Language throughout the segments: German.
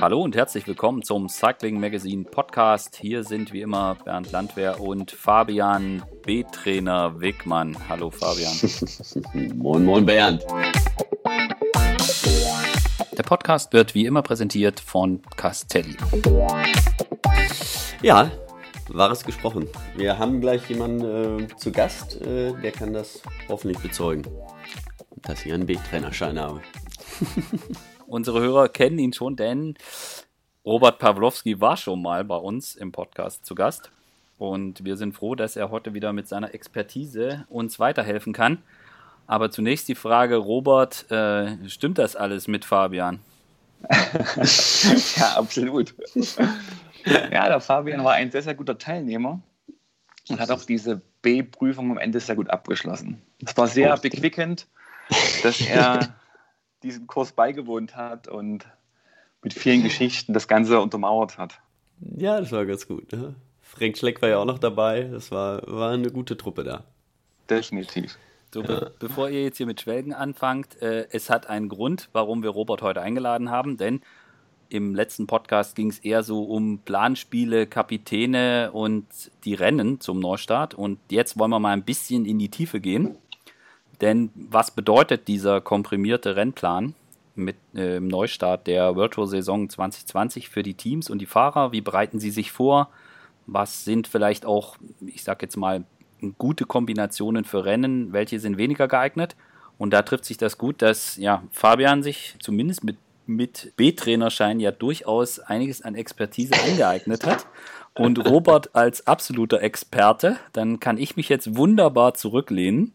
Hallo und herzlich willkommen zum Cycling Magazine Podcast. Hier sind wie immer Bernd Landwehr und Fabian B-Trainer Wegmann. Hallo Fabian. moin, moin Bernd. Der Podcast wird wie immer präsentiert von Castelli. Ja, Wahres gesprochen. Wir haben gleich jemanden äh, zu Gast, äh, der kann das hoffentlich bezeugen, dass ich einen B-Trainerschein habe. Unsere Hörer kennen ihn schon, denn Robert Pawlowski war schon mal bei uns im Podcast zu Gast. Und wir sind froh, dass er heute wieder mit seiner Expertise uns weiterhelfen kann. Aber zunächst die Frage, Robert, äh, stimmt das alles mit Fabian? ja, absolut. Ja, der Fabian war ein sehr, sehr guter Teilnehmer und hat auch diese B-Prüfung am Ende sehr gut abgeschlossen. Es war sehr bequickend, dass er diesem Kurs beigewohnt hat und mit vielen Geschichten das Ganze untermauert hat. Ja, das war ganz gut. Ne? Frank Schleck war ja auch noch dabei. Das war, war eine gute Truppe da. Definitiv. So, be bevor ihr jetzt hier mit Schwelgen anfangt, äh, es hat einen Grund, warum wir Robert heute eingeladen haben, denn im letzten Podcast ging es eher so um Planspiele, Kapitäne und die Rennen zum Neustart. Und jetzt wollen wir mal ein bisschen in die Tiefe gehen. Denn was bedeutet dieser komprimierte Rennplan mit äh, Neustart der World Tour Saison 2020 für die Teams und die Fahrer? Wie bereiten sie sich vor? Was sind vielleicht auch, ich sag jetzt mal, gute Kombinationen für Rennen? Welche sind weniger geeignet? Und da trifft sich das gut, dass ja, Fabian sich zumindest mit mit B-Trainerschein ja durchaus einiges an Expertise angeeignet hat. Und Robert als absoluter Experte, dann kann ich mich jetzt wunderbar zurücklehnen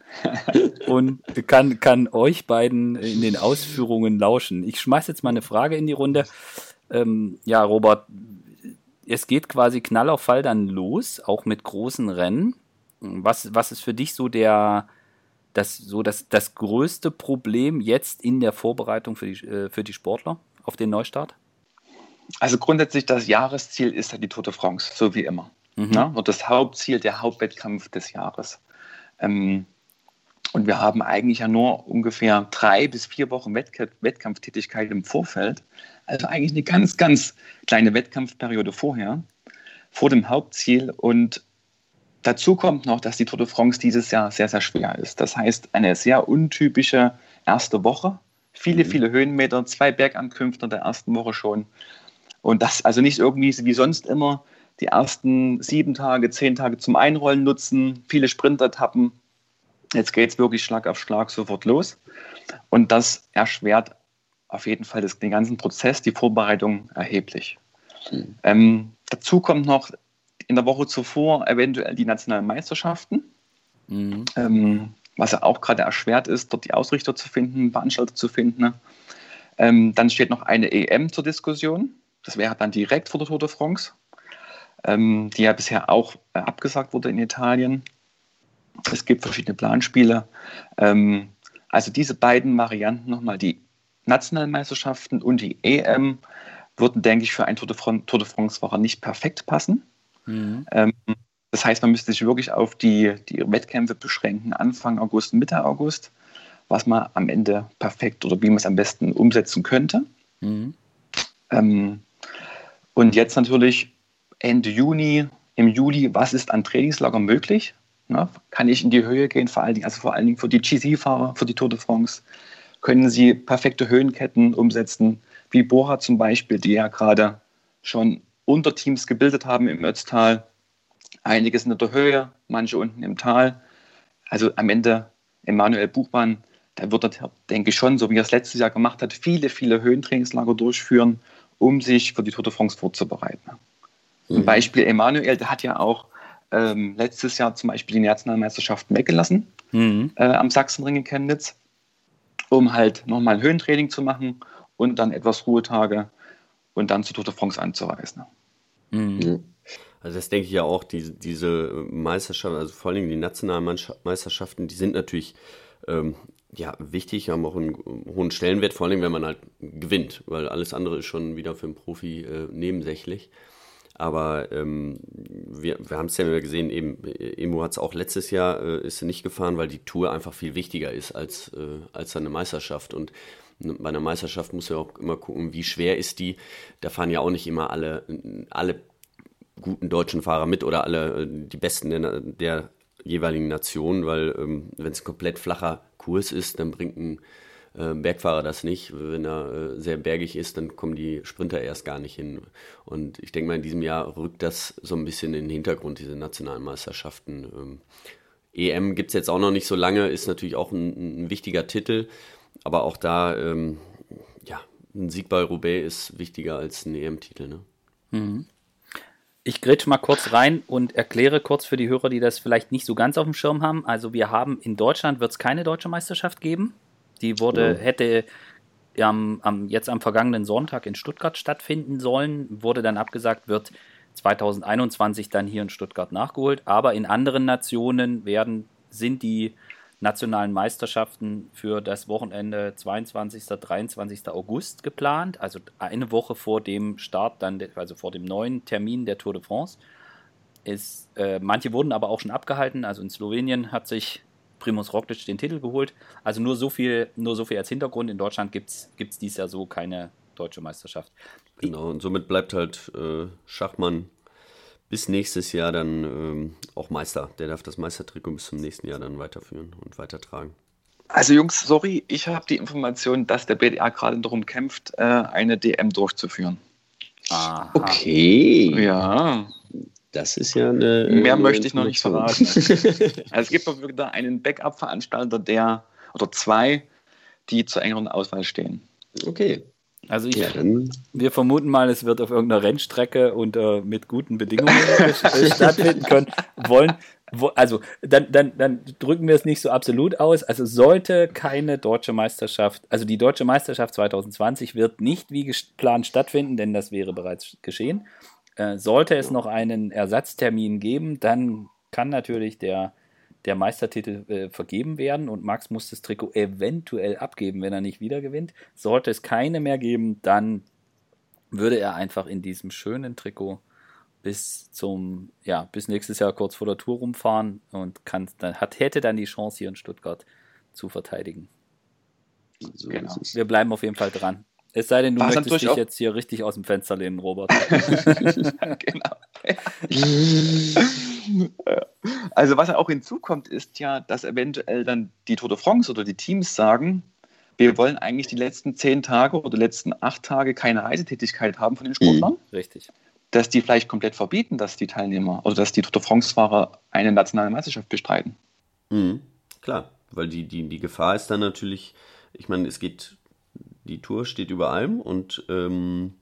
und kann, kann euch beiden in den Ausführungen lauschen. Ich schmeiße jetzt mal eine Frage in die Runde. Ähm, ja, Robert, es geht quasi Knall auf Fall dann los, auch mit großen Rennen. Was, was ist für dich so der, das so das, das größte Problem jetzt in der Vorbereitung für die, äh, für die Sportler auf den Neustart? Also grundsätzlich das Jahresziel ist ja die Tour de France, so wie immer. Mhm. Ja? Und das Hauptziel, der Hauptwettkampf des Jahres. Ähm, und wir haben eigentlich ja nur ungefähr drei bis vier Wochen Wettk Wettkampftätigkeit im Vorfeld. Also eigentlich eine ganz, ganz kleine Wettkampfperiode vorher, vor dem Hauptziel. Und Dazu kommt noch, dass die Tour de France dieses Jahr sehr, sehr schwer ist. Das heißt, eine sehr untypische erste Woche. Viele, mhm. viele Höhenmeter, zwei Bergankünfte in der ersten Woche schon. Und das also nicht irgendwie wie sonst immer die ersten sieben Tage, zehn Tage zum Einrollen nutzen, viele Sprintertappen. Jetzt geht es wirklich Schlag auf Schlag sofort los. Und das erschwert auf jeden Fall das, den ganzen Prozess, die Vorbereitung erheblich. Mhm. Ähm, dazu kommt noch, in der Woche zuvor eventuell die nationalen Meisterschaften, mhm. ähm, was ja auch gerade erschwert ist, dort die Ausrichter zu finden, Veranstalter zu finden. Ähm, dann steht noch eine EM zur Diskussion. Das wäre dann direkt vor der Tour de France, ähm, die ja bisher auch äh, abgesagt wurde in Italien. Es gibt verschiedene Planspiele. Ähm, also diese beiden Varianten nochmal, die nationalen Meisterschaften und die EM, würden, denke ich, für einen Tour de France-Fahrer nicht perfekt passen. Mhm. Ähm, das heißt, man müsste sich wirklich auf die, die Wettkämpfe beschränken, Anfang August, Mitte August, was man am Ende perfekt oder wie man es am besten umsetzen könnte. Mhm. Ähm, und jetzt natürlich Ende Juni, im Juli, was ist an Trainingslager möglich? Na, kann ich in die Höhe gehen, vor allen Dingen, also vor allen Dingen für die GC-Fahrer, für die Tour de France? Können sie perfekte Höhenketten umsetzen, wie Bora zum Beispiel, die ja gerade schon Unterteams gebildet haben im Ötztal. Einige sind in der Höhe, manche unten im Tal. Also am Ende Emanuel Buchmann, der wird, denke ich schon, so wie er es letztes Jahr gemacht hat, viele, viele Höhentrainingslager durchführen, um sich für die Tour de France vorzubereiten. Mhm. Ein Beispiel Emanuel, der hat ja auch ähm, letztes Jahr zum Beispiel die Nationalmeisterschaften weggelassen mhm. äh, am Sachsenring in Chemnitz, um halt nochmal Höhentraining zu machen und dann etwas Ruhetage und dann zur Tour de France anzureisen. Mhm. Also das denke ich ja auch, diese, diese Meisterschaften, also vor allem die nationalen Meisterschaften, die sind natürlich ähm, ja, wichtig, haben auch einen hohen Stellenwert, vor allem wenn man halt gewinnt, weil alles andere ist schon wieder für einen Profi äh, nebensächlich. Aber ähm, wir, wir haben es ja gesehen, eben, Emo hat es auch letztes Jahr, äh, ist nicht gefahren, weil die Tour einfach viel wichtiger ist als, äh, als seine Meisterschaft. Und bei einer Meisterschaft muss ja auch immer gucken, wie schwer ist die. Da fahren ja auch nicht immer alle, alle guten deutschen Fahrer mit oder alle äh, die besten der, der jeweiligen Nation, weil ähm, wenn es ein komplett flacher Kurs ist, dann bringt ein äh, Bergfahrer das nicht. Wenn er äh, sehr bergig ist, dann kommen die Sprinter erst gar nicht hin. Und ich denke mal, in diesem Jahr rückt das so ein bisschen in den Hintergrund, diese nationalen Meisterschaften. Ähm, EM gibt es jetzt auch noch nicht so lange, ist natürlich auch ein, ein wichtiger Titel, aber auch da, ähm, ja, ein Sieg bei Roubaix ist wichtiger als ein EM-Titel. Ne? Mhm. Ich grätsch mal kurz rein und erkläre kurz für die Hörer, die das vielleicht nicht so ganz auf dem Schirm haben. Also wir haben in Deutschland wird es keine deutsche Meisterschaft geben. Die wurde, ja. hätte am, am, jetzt am vergangenen Sonntag in Stuttgart stattfinden sollen, wurde dann abgesagt, wird 2021 dann hier in Stuttgart nachgeholt. Aber in anderen Nationen werden, sind die nationalen Meisterschaften für das Wochenende 22. 23. August geplant, also eine Woche vor dem Start, dann, also vor dem neuen Termin der Tour de France. Ist, äh, manche wurden aber auch schon abgehalten, also in Slowenien hat sich Primus Roglic den Titel geholt. Also nur so viel, nur so viel als Hintergrund. In Deutschland gibt es dieses Jahr so keine deutsche Meisterschaft. Genau, und somit bleibt halt äh, Schachmann bis nächstes Jahr dann ähm, auch Meister. Der darf das Meistertrikot bis zum nächsten Jahr dann weiterführen und weitertragen. Also Jungs, sorry, ich habe die Information, dass der BDA gerade darum kämpft, äh, eine DM durchzuführen. Aha. Okay. Ja. Das ist ja eine. Mehr eine möchte ich noch nicht verraten. also es gibt wieder einen Backup-Veranstalter, der oder zwei, die zur engeren Auswahl stehen. Okay. Also ich, ja, wir vermuten mal, es wird auf irgendeiner Rennstrecke und äh, mit guten Bedingungen stattfinden können. Wollen, wo, also dann, dann, dann drücken wir es nicht so absolut aus. Also sollte keine deutsche Meisterschaft, also die deutsche Meisterschaft 2020 wird nicht wie geplant stattfinden, denn das wäre bereits geschehen. Äh, sollte es noch einen Ersatztermin geben, dann kann natürlich der der Meistertitel äh, vergeben werden und Max muss das Trikot eventuell abgeben, wenn er nicht wieder gewinnt. Sollte es keine mehr geben, dann würde er einfach in diesem schönen Trikot bis zum, ja, bis nächstes Jahr kurz vor der Tour rumfahren und kann, dann hat, hätte dann die Chance hier in Stuttgart zu verteidigen. So genau. Wir bleiben auf jeden Fall dran. Es sei denn, du möchtest dich jetzt hier richtig aus dem Fenster lehnen, Robert. genau. also was auch hinzukommt, ist ja, dass eventuell dann die Tour de France oder die Teams sagen, wir wollen eigentlich die letzten zehn Tage oder die letzten acht Tage keine Reisetätigkeit haben von den Sportlern. Mhm. Richtig. Dass die vielleicht komplett verbieten, dass die Teilnehmer oder dass die Tour de France-Fahrer eine nationale Meisterschaft bestreiten. Mhm. Klar, weil die, die, die Gefahr ist dann natürlich, ich meine, es geht die Tour steht über allem und ähm,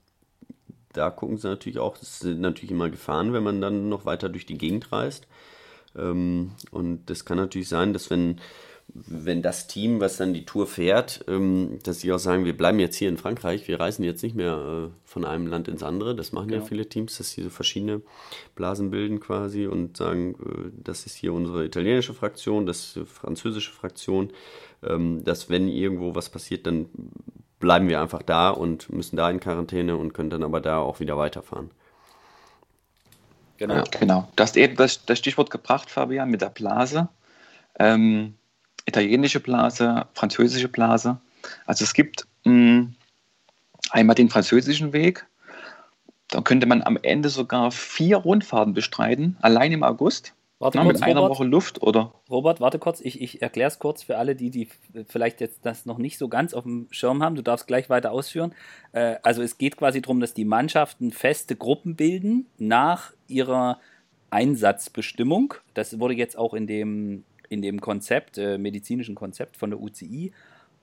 da gucken sie natürlich auch, es sind natürlich immer Gefahren, wenn man dann noch weiter durch die Gegend reist. Ähm, und das kann natürlich sein, dass wenn, wenn das Team, was dann die Tour fährt, ähm, dass sie auch sagen, wir bleiben jetzt hier in Frankreich, wir reisen jetzt nicht mehr äh, von einem Land ins andere. Das machen ja, ja viele Teams, dass sie so verschiedene Blasen bilden quasi und sagen, äh, das ist hier unsere italienische Fraktion, das ist die französische Fraktion. Ähm, dass wenn irgendwo was passiert, dann bleiben wir einfach da und müssen da in Quarantäne und können dann aber da auch wieder weiterfahren. Genau. Ja, genau. Du hast eben das, das, Stichwort gebracht, Fabian, mit der Blase. Ähm, italienische Blase, französische Blase. Also es gibt mh, mm, einmal den französischen Weg. Da könnte man am Ende sogar vier Rundfahrten bestreiten, allein im August. Warte Na, kurz, mit einer Robert, Woche Luft, oder? Robert, warte kurz, ich, ich erkläre es kurz für alle, die, die vielleicht jetzt das noch nicht so ganz auf dem Schirm haben. Du darfst gleich weiter ausführen. Äh, also es geht quasi darum, dass die Mannschaften feste Gruppen bilden nach ihrer Einsatzbestimmung. Das wurde jetzt auch in dem, in dem Konzept, äh, medizinischen Konzept von der UCI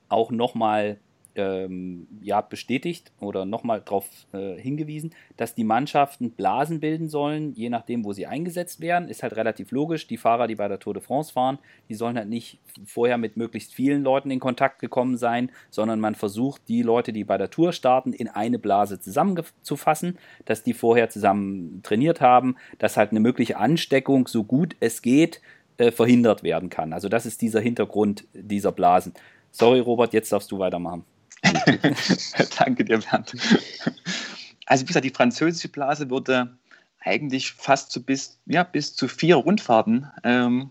auch nochmal ähm, ja, bestätigt oder nochmal darauf äh, hingewiesen, dass die Mannschaften Blasen bilden sollen, je nachdem, wo sie eingesetzt werden. Ist halt relativ logisch. Die Fahrer, die bei der Tour de France fahren, die sollen halt nicht vorher mit möglichst vielen Leuten in Kontakt gekommen sein, sondern man versucht, die Leute, die bei der Tour starten, in eine Blase zusammenzufassen, dass die vorher zusammen trainiert haben, dass halt eine mögliche Ansteckung, so gut es geht, äh, verhindert werden kann. Also das ist dieser Hintergrund dieser Blasen. Sorry, Robert, jetzt darfst du weitermachen. Danke dir, Bernd. Also wie gesagt, die französische Blase würde eigentlich fast zu bis, ja, bis zu vier Rundfahrten ähm,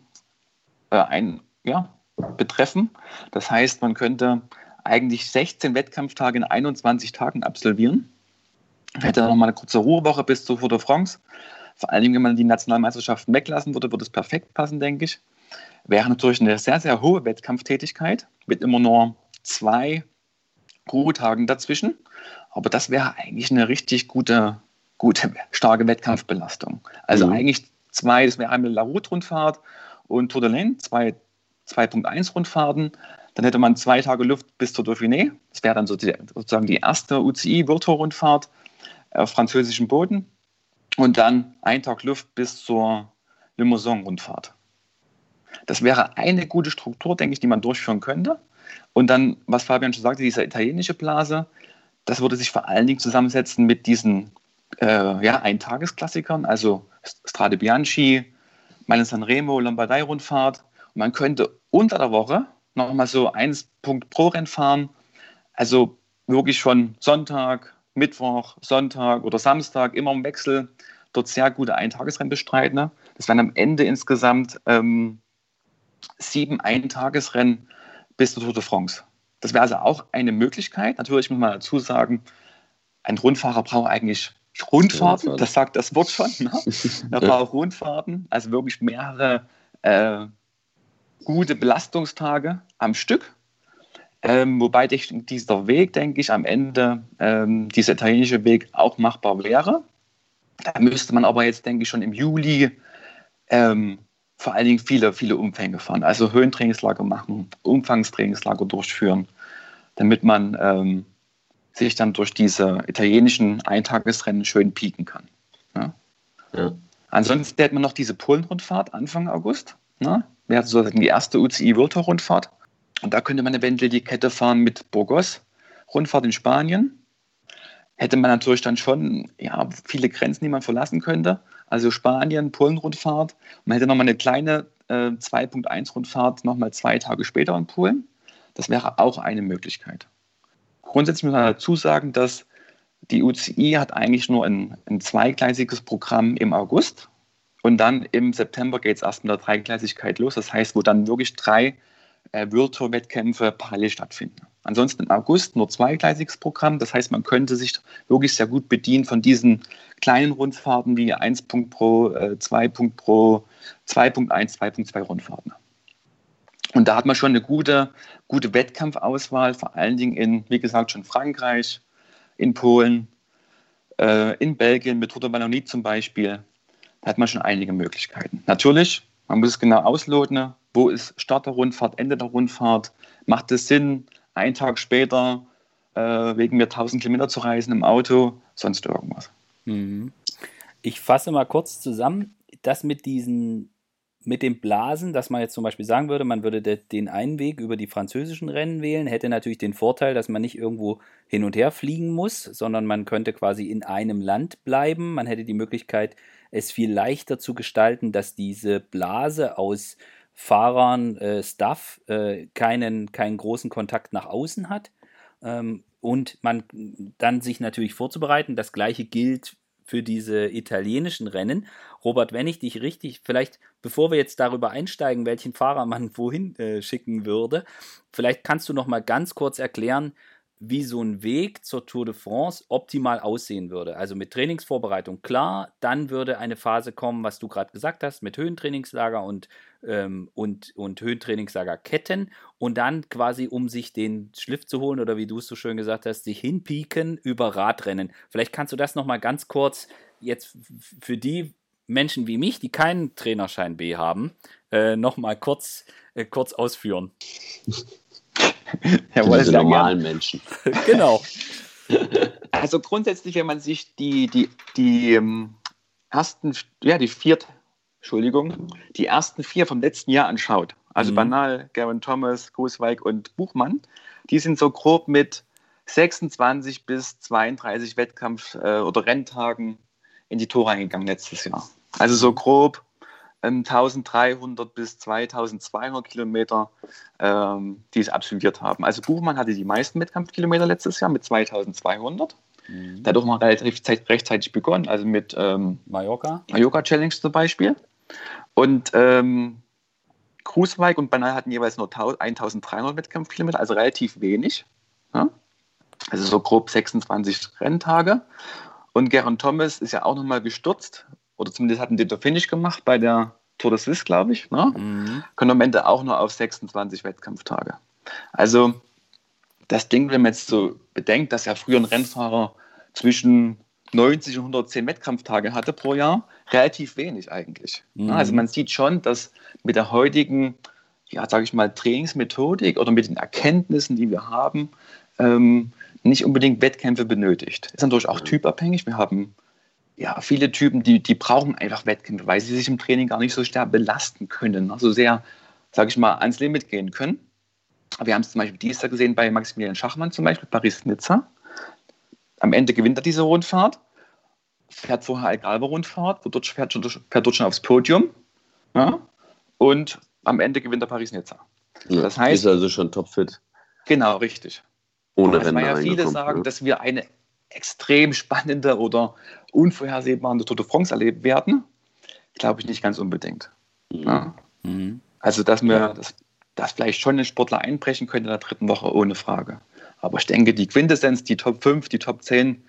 äh, ein, ja, betreffen. Das heißt, man könnte eigentlich 16 Wettkampftage in 21 Tagen absolvieren. Ich hätte noch mal eine kurze Ruhewoche bis zur Tour de France. Vor allem, wenn man die Nationalmeisterschaften weglassen würde, würde es perfekt passen, denke ich. Wäre natürlich eine sehr, sehr hohe Wettkampftätigkeit mit immer nur zwei Ruhetagen dazwischen. Aber das wäre eigentlich eine richtig gute, gute starke Wettkampfbelastung. Also mhm. eigentlich zwei, das wäre einmal La Route-Rundfahrt und Tour de l'Ain, zwei 2.1-Rundfahrten. Dann hätte man zwei Tage Luft bis zur Dauphiné. Das wäre dann sozusagen die erste UCI World Tour Rundfahrt auf französischem Boden. Und dann ein Tag Luft bis zur Limousin-Rundfahrt. Das wäre eine gute Struktur, denke ich, die man durchführen könnte. Und dann, was Fabian schon sagte, diese italienische Blase, das würde sich vor allen Dingen zusammensetzen mit diesen äh, ja, Eintagesklassikern, also Strade Bianchi, Mailand San Remo, Lombardei-Rundfahrt. Und man könnte unter der Woche nochmal so 1 Punkt pro Rennen fahren. Also wirklich schon Sonntag, Mittwoch, Sonntag oder Samstag immer im Wechsel dort sehr gute Eintagesrennen bestreiten. Ne? Das wären am Ende insgesamt ähm, sieben Eintagesrennen bis zur Tour de France. Das wäre also auch eine Möglichkeit. Natürlich muss man dazu sagen, ein Rundfahrer braucht eigentlich Rundfahrten, das sagt das Wort schon. Ne? Er braucht Rundfahrten, also wirklich mehrere äh, gute Belastungstage am Stück. Ähm, wobei dieser Weg, denke ich, am Ende, ähm, dieser italienische Weg auch machbar wäre. Da müsste man aber jetzt, denke ich, schon im Juli ähm, vor allen Dingen viele, viele Umfänge fahren. Also Höhentrainingslager machen, Umfangstrainingslager durchführen, damit man ähm, sich dann durch diese italienischen Eintagesrennen schön pieken kann. Ja? Ja. Ansonsten hätte man noch diese Polenrundfahrt Anfang August. Ne? Wäre sozusagen die erste UCI World Tour Rundfahrt. Und da könnte man eventuell die Kette fahren mit Burgos, Rundfahrt in Spanien. Hätte man natürlich dann schon ja, viele Grenzen, die man verlassen könnte. Also Spanien, Polen-Rundfahrt. Man hätte nochmal eine kleine äh, 2.1-Rundfahrt nochmal zwei Tage später in Polen. Das wäre auch eine Möglichkeit. Grundsätzlich muss man dazu sagen, dass die UCI hat eigentlich nur ein, ein zweigleisiges Programm im August und dann im September geht es erst mit der Dreigleisigkeit los. Das heißt, wo dann wirklich drei äh, Virtual-Wettkämpfe parallel stattfinden. Ansonsten im August nur zweigleisiges Programm. Das heißt, man könnte sich wirklich sehr gut bedienen von diesen kleinen Rundfahrten wie 1 Punkt pro, äh, 2 Punkt pro, 2.1, 2.2 Rundfahrten. Und da hat man schon eine gute, gute Wettkampfauswahl, vor allen Dingen in, wie gesagt, schon Frankreich, in Polen, äh, in Belgien mit Tour de Wallonie zum Beispiel. Da hat man schon einige Möglichkeiten. Natürlich, man muss es genau ausloten, wo ist Start der Rundfahrt, Ende der Rundfahrt, macht es Sinn, einen Tag später äh, wegen mir 1000 Kilometer zu reisen im Auto, sonst irgendwas. Mhm. Ich fasse mal kurz zusammen, das mit diesen mit dem Blasen, dass man jetzt zum Beispiel sagen würde, man würde den einen Weg über die französischen Rennen wählen, hätte natürlich den Vorteil, dass man nicht irgendwo hin und her fliegen muss, sondern man könnte quasi in einem Land bleiben. Man hätte die Möglichkeit, es viel leichter zu gestalten, dass diese Blase aus Fahrern, äh, Staff äh, keinen, keinen großen Kontakt nach außen hat. Ähm, und man dann sich natürlich vorzubereiten. Das gleiche gilt für diese italienischen Rennen. Robert, wenn ich dich richtig, vielleicht bevor wir jetzt darüber einsteigen, welchen Fahrer man wohin äh, schicken würde, vielleicht kannst du noch mal ganz kurz erklären, wie so ein Weg zur Tour de France optimal aussehen würde. Also mit Trainingsvorbereitung klar, dann würde eine Phase kommen, was du gerade gesagt hast, mit Höhentrainingslager und, ähm, und, und Höhentrainingslagerketten und dann quasi, um sich den Schliff zu holen oder wie du es so schön gesagt hast, sich hinpieken über Radrennen. Vielleicht kannst du das nochmal ganz kurz jetzt für die Menschen wie mich, die keinen Trainerschein B haben, äh, nochmal kurz, äh, kurz ausführen. Jawohl, diese normalen gern. Menschen. genau. Also grundsätzlich, wenn man sich die, die, die ähm, ersten, ja, die vier, Entschuldigung, die ersten vier vom letzten Jahr anschaut, also mhm. Banal, Gavin Thomas, Großweig und Buchmann, die sind so grob mit 26 bis 32 Wettkampf- äh, oder Renntagen in die Tore eingegangen letztes Jahr. Also so grob 1300 ähm, bis 2200 Kilometer, ähm, die es absolviert haben. Also Buchmann hatte die meisten Wettkampfkilometer letztes Jahr mit 2200. Mhm. Da hat auch mal relativ rechtzeitig begonnen, also mit ähm, Mallorca. Mallorca Challenge zum Beispiel. Und ähm, Grußweig und Banal hatten jeweils nur 1300 Wettkampfkilometer, also relativ wenig. Ja? Also so grob 26 Renntage. Und Geraint Thomas ist ja auch nochmal gestürzt, oder zumindest hat einen Dito Finish gemacht bei der Tour de Suisse, glaube ich. Ne? Mhm. Kommt am Ende auch nur auf 26 Wettkampftage. Also das Ding, wenn man jetzt so bedenkt, dass ja früher ein Rennfahrer zwischen 90 und 110 Wettkampftage hatte pro Jahr, relativ wenig eigentlich. Mhm. Also man sieht schon, dass mit der heutigen, ja, sage ich mal, Trainingsmethodik oder mit den Erkenntnissen, die wir haben, ähm, nicht unbedingt Wettkämpfe benötigt. Ist natürlich auch typabhängig. Wir haben ja viele Typen, die, die brauchen einfach Wettkämpfe, weil sie sich im Training gar nicht so stark belasten können, also sehr, sage ich mal, ans Limit gehen können. Wir haben es zum Beispiel dieses Jahr gesehen bei Maximilian Schachmann zum Beispiel, Paris-Nizza. Am Ende gewinnt er diese Rundfahrt, fährt vorher Algarve-Rundfahrt, fährt, fährt dort schon aufs Podium ja, und am Ende gewinnt er Paris-Nizza. Das heißt, ist also schon topfit. Genau, richtig. Ohne also, weil ja viele sagen, ja. dass wir eine extrem spannende oder unvorhersehbare Tour de France erleben werden. Glaube ich nicht ganz unbedingt. Mhm. Ja. Mhm. Also, dass wir das, das vielleicht schon ein Sportler einbrechen könnte in der dritten Woche, ohne Frage. Aber ich denke, die Quintessenz, die Top 5, die Top 10,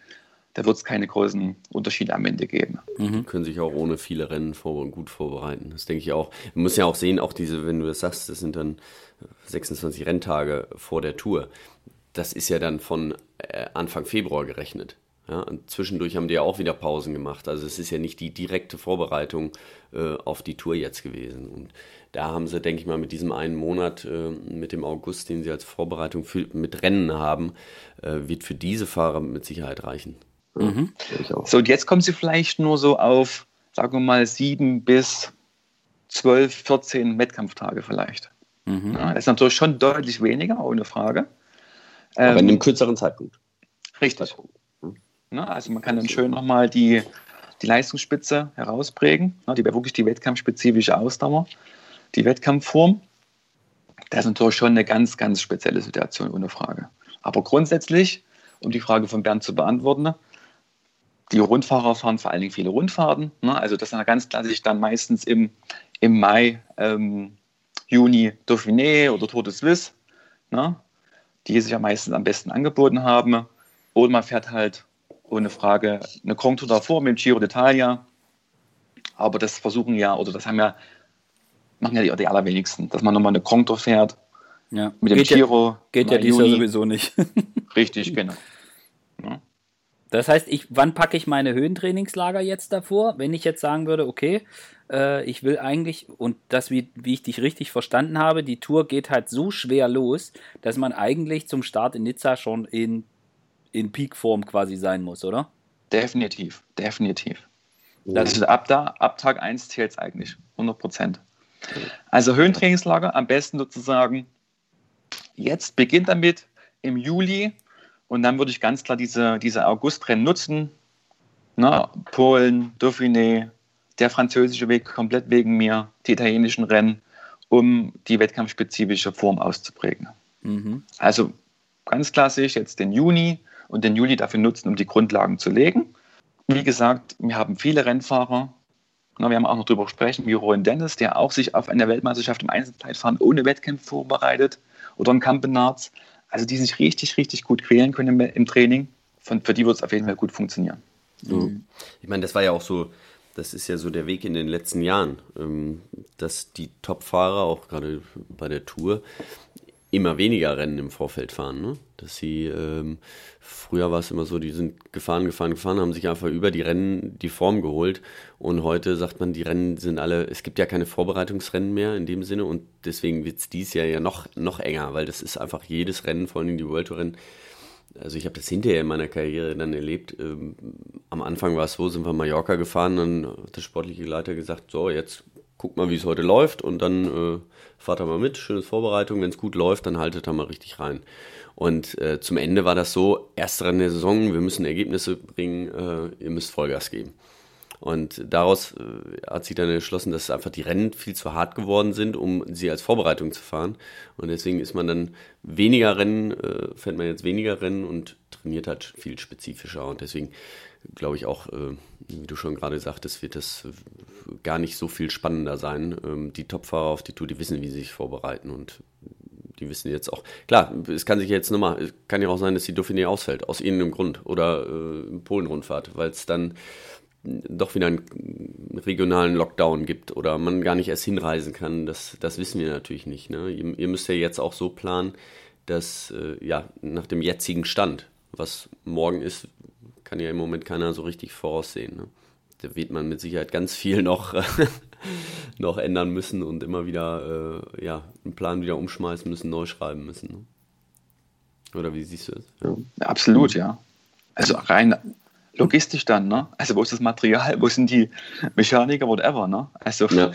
da wird es keine großen Unterschiede am Ende geben. Mhm. Können sich auch ohne viele Rennen vor gut vorbereiten. Das denke ich auch. Man muss ja auch sehen, auch diese, wenn du das sagst, das sind dann 26 Renntage vor der Tour das ist ja dann von äh, Anfang Februar gerechnet. Ja, und zwischendurch haben die ja auch wieder Pausen gemacht. Also es ist ja nicht die direkte Vorbereitung äh, auf die Tour jetzt gewesen. Und da haben sie, denke ich mal, mit diesem einen Monat, äh, mit dem August, den sie als Vorbereitung für, mit Rennen haben, äh, wird für diese Fahrer mit Sicherheit reichen. Mhm. So, und jetzt kommen sie vielleicht nur so auf, sagen wir mal, sieben bis zwölf, 14 Wettkampftage vielleicht. Mhm. Ja, das ist natürlich schon deutlich weniger, ohne Frage. Aber ähm, in einem kürzeren Zeitpunkt. Richtig. Hm. Na, also man kann dann schön nochmal die, die Leistungsspitze herausprägen. Na, die wäre wirklich die wettkampfspezifische Ausdauer, die Wettkampfform. Das ist natürlich schon eine ganz, ganz spezielle Situation, ohne Frage. Aber grundsätzlich, um die Frage von Bernd zu beantworten, die Rundfahrer fahren vor allen Dingen viele Rundfahrten. Ne? Also das ist ganz klassisch dann meistens im, im Mai, ähm, Juni Dauphiné oder Tour de Suisse. Ne? Die sich ja meistens am besten angeboten haben. Oder man fährt halt ohne Frage eine Tour davor mit dem Giro d'Italia. Aber das versuchen ja, oder das haben ja, machen ja die, die allerwenigsten, dass man nochmal eine Tour fährt. Ja. Mit dem geht Giro. Ja, geht ja dieses sowieso nicht. Richtig, genau. Das heißt, ich, wann packe ich meine Höhentrainingslager jetzt davor? Wenn ich jetzt sagen würde, okay, äh, ich will eigentlich, und das, wie, wie ich dich richtig verstanden habe, die Tour geht halt so schwer los, dass man eigentlich zum Start in Nizza schon in, in Peakform quasi sein muss, oder? Definitiv, definitiv. Das ist ab da, ab Tag 1 zählt es eigentlich, 100 Prozent. Also Höhentrainingslager am besten sozusagen jetzt beginnt damit im Juli und dann würde ich ganz klar diese, diese Augustrennen nutzen. Na, Polen, Dauphiné, der französische Weg komplett wegen mir, die italienischen Rennen, um die wettkampfspezifische Form auszuprägen. Mhm. Also ganz klassisch jetzt den Juni und den Juli dafür nutzen, um die Grundlagen zu legen. Wie gesagt, wir haben viele Rennfahrer. Na, wir haben auch noch darüber gesprochen, wie Rowan Dennis, der auch sich auf eine Weltmeisterschaft im Einzelzeitfahren ohne Wettkämpfe vorbereitet oder ein Campenarz also die sich richtig, richtig gut quälen können im, Training. Von, für die wird es auf jeden Fall gut funktionieren. Mhm. Ich meine, das war ja auch so, das ist ja so der Weg in den letzten Jahren, ähm, dass die Top-Fahrer, auch gerade bei der Tour, immer weniger Rennen im Vorfeld fahren. Ne? Dass sie, ähm, früher war es immer so, die sind gefahren, gefahren, gefahren, haben sich einfach über die Rennen die Form geholt. Und heute sagt man, die Rennen sind alle, es gibt ja keine Vorbereitungsrennen mehr in dem Sinne und deswegen wird es dies Jahr ja noch, noch enger, weil das ist einfach jedes Rennen, vor allem die World Tour Rennen. Also ich habe das hinterher in meiner Karriere dann erlebt. Ähm, am Anfang war es so, sind wir Mallorca gefahren, dann hat der sportliche Leiter gesagt, so jetzt guck mal, wie es heute läuft und dann äh, fahrt er mal mit, schöne Vorbereitung, wenn es gut läuft, dann haltet er mal richtig rein. Und äh, zum Ende war das so, erste Rennen der Saison, wir müssen Ergebnisse bringen, äh, ihr müsst Vollgas geben. Und daraus äh, hat sich dann entschlossen, dass einfach die Rennen viel zu hart geworden sind, um sie als Vorbereitung zu fahren. Und deswegen ist man dann weniger Rennen, äh, fährt man jetzt weniger Rennen und trainiert halt viel spezifischer. Und deswegen glaube ich auch, äh, wie du schon gerade sagtest, wird das gar nicht so viel spannender sein. Ähm, die Topfahrer auf die Tour, die wissen, wie sie sich vorbereiten und die wissen jetzt auch. Klar, es kann sich jetzt nochmal, es kann ja auch sein, dass die Dauphiné ausfällt, aus irgendeinem Grund oder äh, Polen-Rundfahrt, weil es dann doch wieder einen regionalen Lockdown gibt oder man gar nicht erst hinreisen kann, das, das wissen wir natürlich nicht. Ne? Ihr, ihr müsst ja jetzt auch so planen, dass äh, ja nach dem jetzigen Stand, was morgen ist, kann ja im Moment keiner so richtig voraussehen. Ne? Da wird man mit Sicherheit ganz viel noch, noch ändern müssen und immer wieder äh, ja, einen Plan wieder umschmeißen müssen, neu schreiben müssen. Ne? Oder wie siehst du das? Ja, absolut, ja. Also rein logistisch dann, ne? Also wo ist das Material, wo sind die Mechaniker, whatever, ne? Also ja.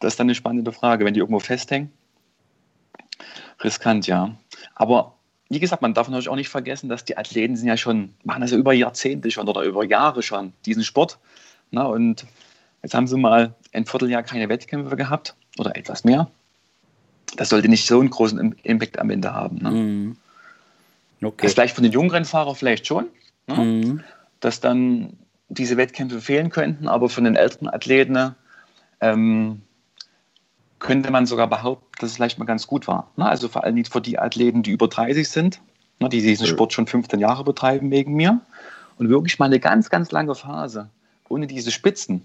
das ist dann eine spannende Frage, wenn die irgendwo festhängen. Riskant, ja. Aber wie gesagt, man darf natürlich auch nicht vergessen, dass die Athleten sind ja schon, machen also über Jahrzehnte schon oder über Jahre schon diesen Sport. Na, und jetzt haben sie mal ein Vierteljahr keine Wettkämpfe gehabt oder etwas mehr. Das sollte nicht so einen großen Impact am Ende haben. Ne? Mhm. Okay. Das vielleicht von den jungen Rennfahrern vielleicht schon, ne? mhm. dass dann diese Wettkämpfe fehlen könnten, aber von den älteren Athleten ähm, könnte man sogar behaupten, dass es vielleicht mal ganz gut war. Ne? Also vor allem für die Athleten, die über 30 sind, ne, die diesen Sport schon 15 Jahre betreiben wegen mir. Und wirklich mal eine ganz, ganz lange Phase ohne diese Spitzen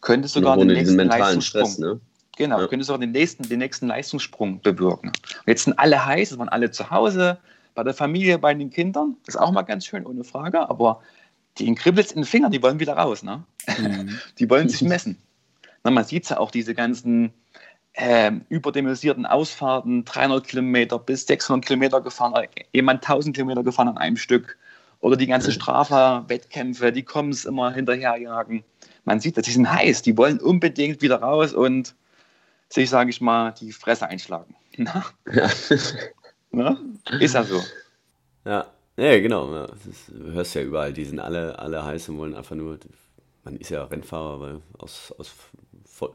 könnte sogar den nächsten Leistungssprung. Stress, ne? Genau, ja. könnte sogar den nächsten, den nächsten Leistungssprung bewirken. Und jetzt sind alle heiß, es waren alle zu Hause, bei der Familie, bei den Kindern. Das ist auch mal ganz schön, ohne Frage. Aber die Kribbels in den Fingern, die wollen wieder raus. Ne? Mhm. Die wollen sich messen. Na, man sieht ja auch diese ganzen äh, überdimensionierten Ausfahrten, 300 Kilometer bis 600 Kilometer gefahren, jemand 1000 Kilometer gefahren an einem Stück. Oder die ganzen Strafer-Wettkämpfe, die kommen es immer hinterherjagen. Man sieht das, die sind heiß, die wollen unbedingt wieder raus und sich, sage ich mal, die Fresse einschlagen. Na? Ja. Na? Ist ja so. Ja, ja genau. Ja. Ist, du hörst ja überall, die sind alle, alle heiß und wollen einfach nur. Man ist ja Rennfahrer, weil aus, aus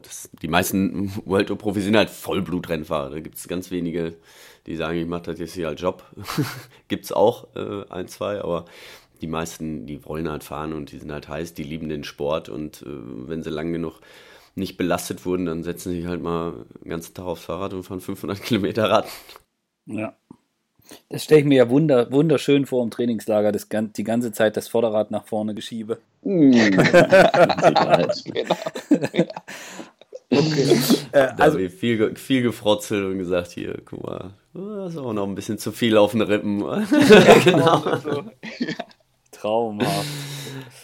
das, die meisten World Tour Profis sind halt Vollblutrennfahrer. Da gibt es ganz wenige, die sagen, ich mache das jetzt hier als Job. gibt es auch äh, ein, zwei, aber die meisten, die wollen halt fahren und die sind halt heiß, die lieben den Sport und äh, wenn sie lang genug nicht belastet wurden, dann setzen sie sich halt mal den ganzen Tag aufs Fahrrad und fahren 500 Kilometer Rad. Ja. Das stelle ich mir ja wunder, wunderschön vor im Trainingslager, das, die ganze Zeit das Vorderrad nach vorne geschiebe. Mm. Okay. Äh, also viel, viel gefrotzelt und gesagt, hier, guck mal, das ist auch noch ein bisschen zu viel auf den Rippen. genau. Traumhaft.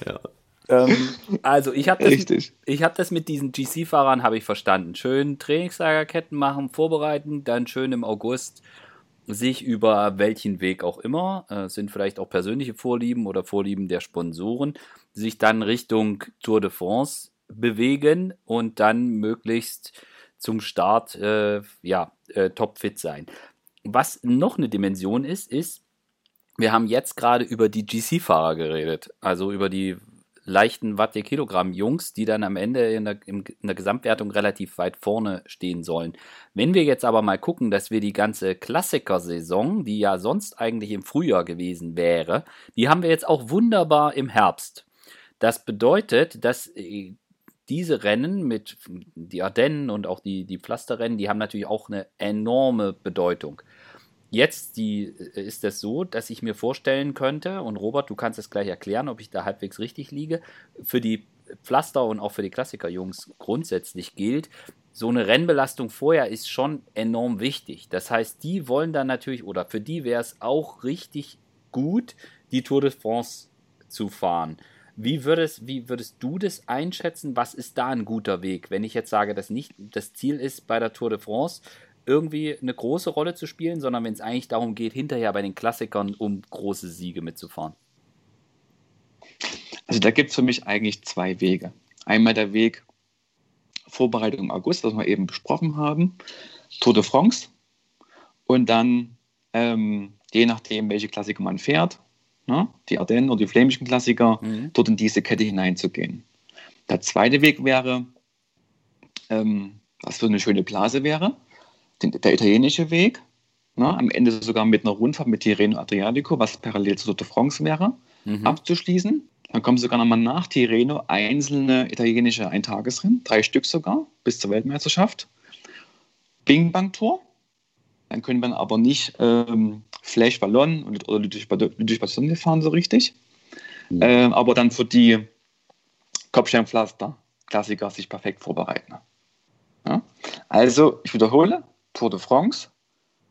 Ja. Ähm, also ich habe das, hab das mit diesen GC-Fahrern habe ich verstanden. Schön Trainingslagerketten machen, vorbereiten, dann schön im August sich über welchen Weg auch immer, äh, sind vielleicht auch persönliche Vorlieben oder Vorlieben der Sponsoren, sich dann Richtung Tour de France bewegen und dann möglichst zum Start äh, ja, äh, topfit sein. Was noch eine Dimension ist, ist, wir haben jetzt gerade über die GC-Fahrer geredet, also über die leichten Watt je Kilogramm Jungs, die dann am Ende in der, in der Gesamtwertung relativ weit vorne stehen sollen. Wenn wir jetzt aber mal gucken, dass wir die ganze Klassikersaison, die ja sonst eigentlich im Frühjahr gewesen wäre, die haben wir jetzt auch wunderbar im Herbst. Das bedeutet, dass äh, diese Rennen mit die Ardennen und auch die, die Pflasterrennen, die haben natürlich auch eine enorme Bedeutung. Jetzt die, äh, ist es so, dass ich mir vorstellen könnte, und Robert, du kannst es gleich erklären, ob ich da halbwegs richtig liege, für die Pflaster und auch für die Klassikerjungs grundsätzlich gilt, so eine Rennbelastung vorher ist schon enorm wichtig. Das heißt, die wollen dann natürlich, oder für die wäre es auch richtig gut, die Tour de France zu fahren. Wie würdest, wie würdest du das einschätzen? Was ist da ein guter Weg? Wenn ich jetzt sage, dass nicht das Ziel ist bei der Tour de France, irgendwie eine große Rolle zu spielen, sondern wenn es eigentlich darum geht, hinterher bei den Klassikern um große Siege mitzufahren? Also da gibt es für mich eigentlich zwei Wege. Einmal der Weg Vorbereitung im August, was wir eben besprochen haben, Tour de France und dann ähm, je nachdem, welche Klassiker man fährt, ne, die Ardennen oder die flämischen Klassiker, mhm. dort in diese Kette hineinzugehen. Der zweite Weg wäre, ähm, was für eine schöne Blase wäre, den, der italienische Weg, ne, am Ende sogar mit einer Rundfahrt mit Tirreno Adriatico, was parallel zu Tour de France wäre, mhm. abzuschließen. Dann kommen sogar nochmal nach Tirreno einzelne italienische Eintagesrennen, drei Stück sogar, bis zur Weltmeisterschaft. Bing Bang Tour. Dann können wir aber nicht ähm, Flash Ballon oder Ludwig fahren so richtig. Mhm. Ähm, aber dann für die Kopfsteinpflaster Klassiker sich perfekt vorbereiten. Ja? Also, ich wiederhole, Tour de France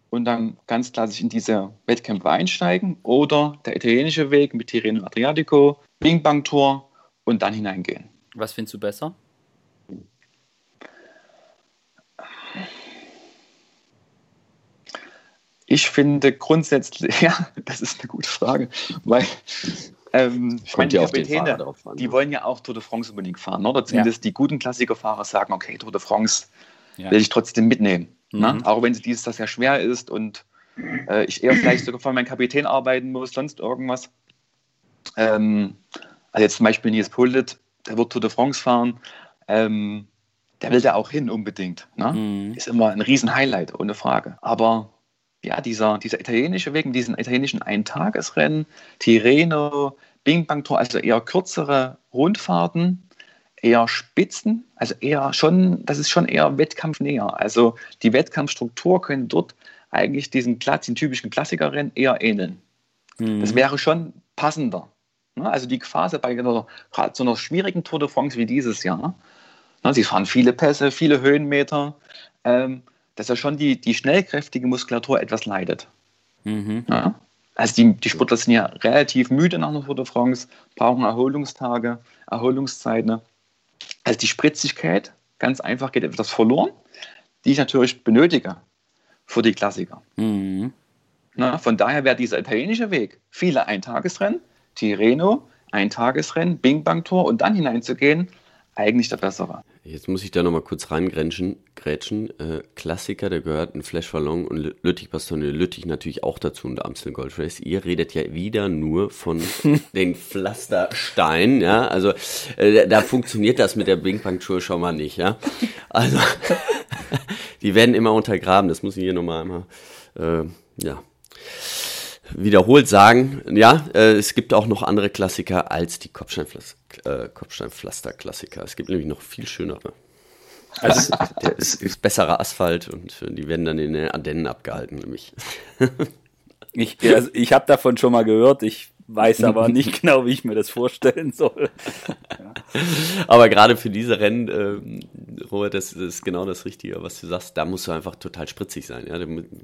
und dann ganz klassisch in diese Wettkämpfe einsteigen oder der italienische Weg mit Tirreno Adriatico, Bing Bang Tour und dann hineingehen. Was findest du besser? Ich finde grundsätzlich, ja, das ist eine gute Frage, weil ähm, ich meine, die Kapitäne, an, die wollen ja auch Tour de France unbedingt fahren, oder? Zumindest ja. die guten Klassikerfahrer sagen, okay, Tour de France ja. will ich trotzdem mitnehmen. Ne? Mhm. Auch wenn dieses das ja schwer ist und äh, ich eher vielleicht sogar von meinem Kapitän arbeiten muss, sonst irgendwas. Ähm, also jetzt zum Beispiel Nils Pullet, der wird Tour de France fahren. Ähm, der will da auch hin unbedingt. Ne? Mhm. Ist immer ein Riesen-Highlight, ohne Frage. Aber ja, dieser, dieser italienische Weg, diesen italienischen Eintagesrennen, Tirreno, Bing Bang Tour, also eher kürzere Rundfahrten, eher Spitzen, also eher schon, das ist schon eher wettkampfnäher. Also die Wettkampfstruktur können dort eigentlich diesen, den typischen Klassikerrennen eher ähneln. Mhm. Das wäre schon passender. Ne? Also die Phase bei einer, so einer schwierigen Tour de France wie dieses Jahr, ne? sie fahren viele Pässe, viele Höhenmeter, ähm, dass ja schon die, die schnellkräftige Muskulatur etwas leidet. Mhm. Ja? Also die, die Sportler sind ja relativ müde nach einer Tour de France, brauchen Erholungstage, Erholungszeiten. Also die Spritzigkeit, ganz einfach, geht etwas verloren, die ich natürlich benötige für die Klassiker. Mhm. Na, von daher wäre dieser italienische Weg, viele Eintagesrennen, Tirreno, Eintagesrennen, Bing Bang Tour und dann hineinzugehen, eigentlich der bessere. Jetzt muss ich da nochmal kurz reingrätschen. Grätschen. Äh, Klassiker, der gehört ein Flash Ballon und Lüttich Bastogne Lüttich natürlich auch dazu und der Amstel Gold Race. Ihr redet ja wieder nur von den Pflastersteinen, ja. Also äh, da funktioniert das mit der Bing Bang Tour schon mal nicht, ja. Also die werden immer untergraben, das muss ich hier nochmal einmal, äh, ja wiederholt sagen, ja, äh, es gibt auch noch andere Klassiker als die Kopfsteinpflaster, äh, Kopfsteinpflaster-Klassiker. Es gibt nämlich noch viel schönere. Also, der ist, ist besserer Asphalt und äh, die werden dann in den Ardennen abgehalten, nämlich. ich also ich habe davon schon mal gehört. Ich weiß aber nicht genau, wie ich mir das vorstellen soll. ja. Aber gerade für diese Rennen, äh, Robert, das, das, ist genau das Richtige, was du sagst. Da musst du einfach total spritzig sein. Ja?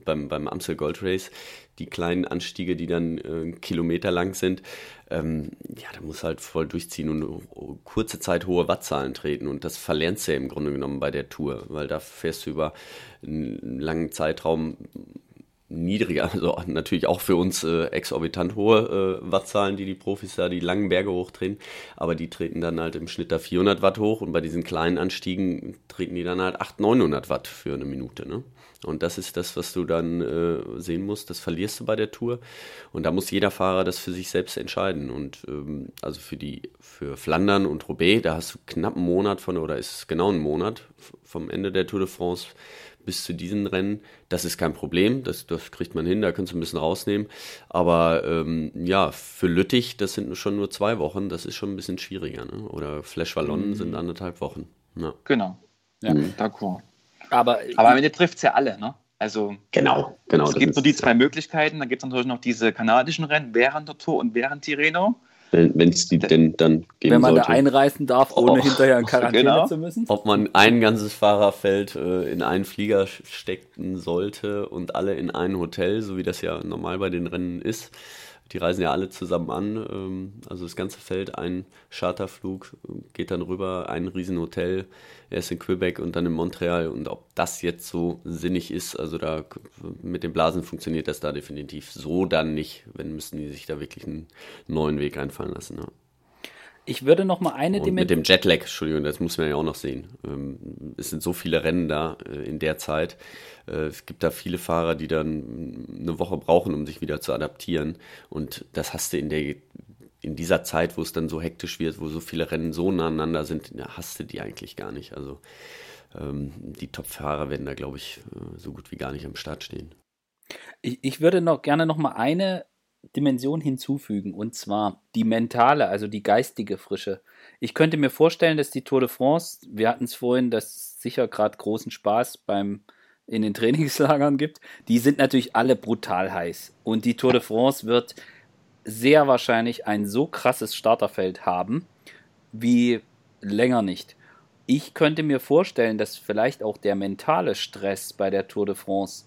Beim, beim Amstel Gold Race, die kleinen Anstiege, die dann äh, Kilometer lang sind, ähm, ja, da musst du halt voll durchziehen und kurze Zeit hohe Wattzahlen treten. Und das verlernst du ja im Grunde genommen bei der Tour, weil da fährst du über einen langen Zeitraum niedriger, also natürlich auch für uns äh, exorbitant hohe äh, Wattzahlen, die die Profis da die langen Berge hochdrehen, aber die treten dann halt im Schnitt da 400 Watt hoch und bei diesen kleinen Anstiegen treten die dann halt 800, 900 Watt für eine Minute, ne? Und das ist das, was du dann äh, sehen musst, das verlierst du bei der Tour. Und da muss jeder Fahrer das für sich selbst entscheiden. Und ähm, also für die, für Flandern und Roubaix, da hast du knapp einen Monat von, oder ist es genau einen Monat vom Ende der Tour de France bis zu diesen Rennen. Das ist kein Problem, das, das kriegt man hin, da kannst du ein bisschen rausnehmen. Aber ähm, ja, für Lüttich, das sind schon nur zwei Wochen, das ist schon ein bisschen schwieriger. Ne? Oder Flash Wallon mhm. sind anderthalb Wochen. Ja. Genau, ja, mhm. d'accord. Aber, Aber am Ende trifft es ja alle, ne? Also genau, genau. Es gibt nur die zwei Möglichkeiten. Dann gibt es natürlich noch diese kanadischen Rennen während der Tour und während Tirreno wenn es die denn dann geben Wenn man sollte. da einreisen darf, ohne oh, hinterher in Quarantäne genau. zu müssen. Ob man ein ganzes Fahrerfeld äh, in einen Flieger stecken sollte und alle in ein Hotel, so wie das ja normal bei den Rennen ist. Die reisen ja alle zusammen an. Ähm, also das ganze Feld, ein Charterflug, geht dann rüber, ein Riesenhotel, erst in Quebec und dann in Montreal. Und ob das jetzt so sinnig ist, also da mit den Blasen funktioniert das da definitiv so dann nicht. Wenn müssten die sich da wirklich einen neuen Weg einfallen lassen. Ja. Ich würde noch mal eine Dimension. Mit dem Jetlag, Entschuldigung, das muss man ja auch noch sehen. Ähm, es sind so viele Rennen da äh, in der Zeit. Äh, es gibt da viele Fahrer, die dann eine Woche brauchen, um sich wieder zu adaptieren. Und das hast du in der in dieser Zeit, wo es dann so hektisch wird, wo so viele Rennen so nah aneinander sind, hast du die eigentlich gar nicht. Also ähm, die Top-Fahrer werden da, glaube ich, äh, so gut wie gar nicht am Start stehen. Ich, ich würde noch gerne noch mal eine Dimension hinzufügen und zwar die mentale, also die geistige Frische. Ich könnte mir vorstellen, dass die Tour de France, wir hatten es vorhin, dass sicher gerade großen Spaß beim in den Trainingslagern gibt, die sind natürlich alle brutal heiß und die Tour de France wird sehr wahrscheinlich ein so krasses Starterfeld haben wie länger nicht. Ich könnte mir vorstellen, dass vielleicht auch der mentale Stress bei der Tour de France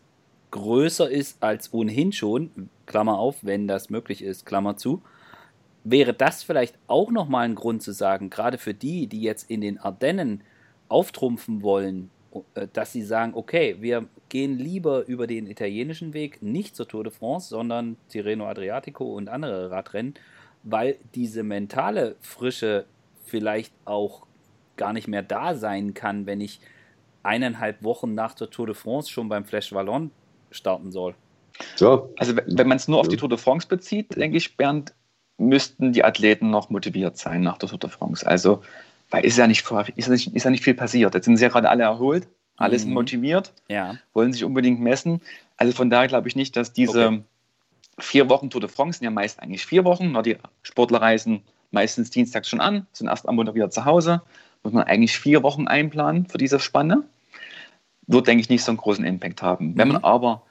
größer ist als ohnehin schon, Klammer auf, wenn das möglich ist, Klammer zu, wäre das vielleicht auch nochmal ein Grund zu sagen, gerade für die, die jetzt in den Ardennen auftrumpfen wollen, äh, dass sie sagen, okay, wir gehen lieber über den italienischen Weg, nicht zur Tour de France, sondern Tirreno Adriatico und andere Radrennen, weil diese mentale Frische vielleicht auch gar nicht mehr da sein kann, wenn ich eineinhalb Wochen nach der Tour de France schon beim Flash Wallon starten soll. Ja. Also wenn man es nur auf die Tour de France bezieht, denke ich, Bernd, müssten die Athleten noch motiviert sein nach der Tour de France. Also, weil ist ja nicht, ist ja nicht, ist ja nicht viel passiert. Jetzt sind sie ja gerade alle erholt, alle sind mhm. motiviert, ja. wollen sich unbedingt messen. Also von daher glaube ich nicht, dass diese okay. vier Wochen Tour de France sind ja meist eigentlich vier Wochen. Die Sportler reisen meistens dienstags schon an, sind erst am Montag wieder zu Hause. Muss man eigentlich vier Wochen einplanen für diese Spanne. Wird, denke ich, nicht so einen großen Impact haben. Mhm. Wenn man mhm. aber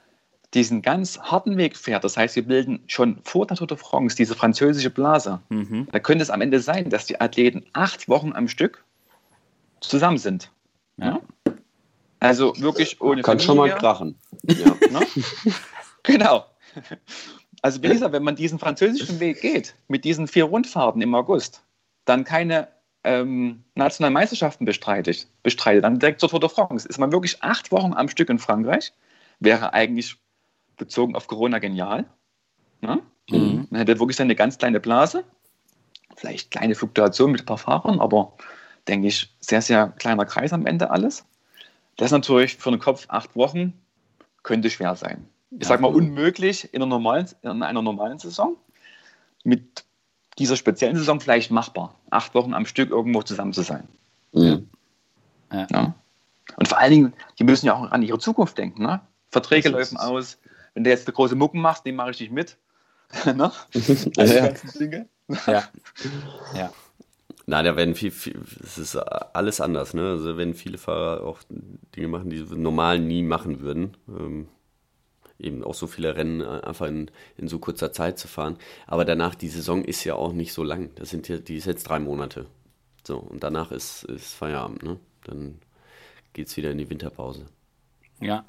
diesen ganz harten Weg fährt, das heißt, wir bilden schon vor der Tour de France diese französische Blase, mhm. da könnte es am Ende sein, dass die Athleten acht Wochen am Stück zusammen sind. Ja? Also wirklich ohne Kann Familie. schon mal krachen. Ja. Ne? genau. Also wie gesagt, wenn man diesen französischen Weg geht, mit diesen vier Rundfahrten im August, dann keine ähm, nationalen Meisterschaften bestreitet, bestreitet, dann direkt zur Tour de France, ist man wirklich acht Wochen am Stück in Frankreich, wäre eigentlich bezogen auf Corona genial. Ne? Mhm. Man hätte wirklich eine ganz kleine Blase, vielleicht kleine Fluktuation mit ein paar Fahrern, aber denke ich, sehr, sehr kleiner Kreis am Ende alles. Das ist natürlich für den Kopf acht Wochen, könnte schwer sein. Ich ja, sage mal unmöglich in einer, normalen, in einer normalen Saison. Mit dieser speziellen Saison vielleicht machbar, acht Wochen am Stück irgendwo zusammen zu sein. Mhm. Ja. ja. Und vor allen Dingen, die müssen ja auch an ihre Zukunft denken. Ne? Verträge laufen aus, wenn du jetzt eine große Mucken machst, den mache ich dich mit. ne? Also ja. Dinge. ja. ja. Nein, da werden viel, viel, es ist alles anders, ne? Also wenn viele Fahrer auch Dinge machen, die sie normal nie machen würden. Ähm, eben auch so viele Rennen einfach in, in so kurzer Zeit zu fahren. Aber danach, die Saison ist ja auch nicht so lang. Das sind ja, die ist jetzt drei Monate. So, und danach ist, ist Feierabend, ne? Dann geht es wieder in die Winterpause. Ja.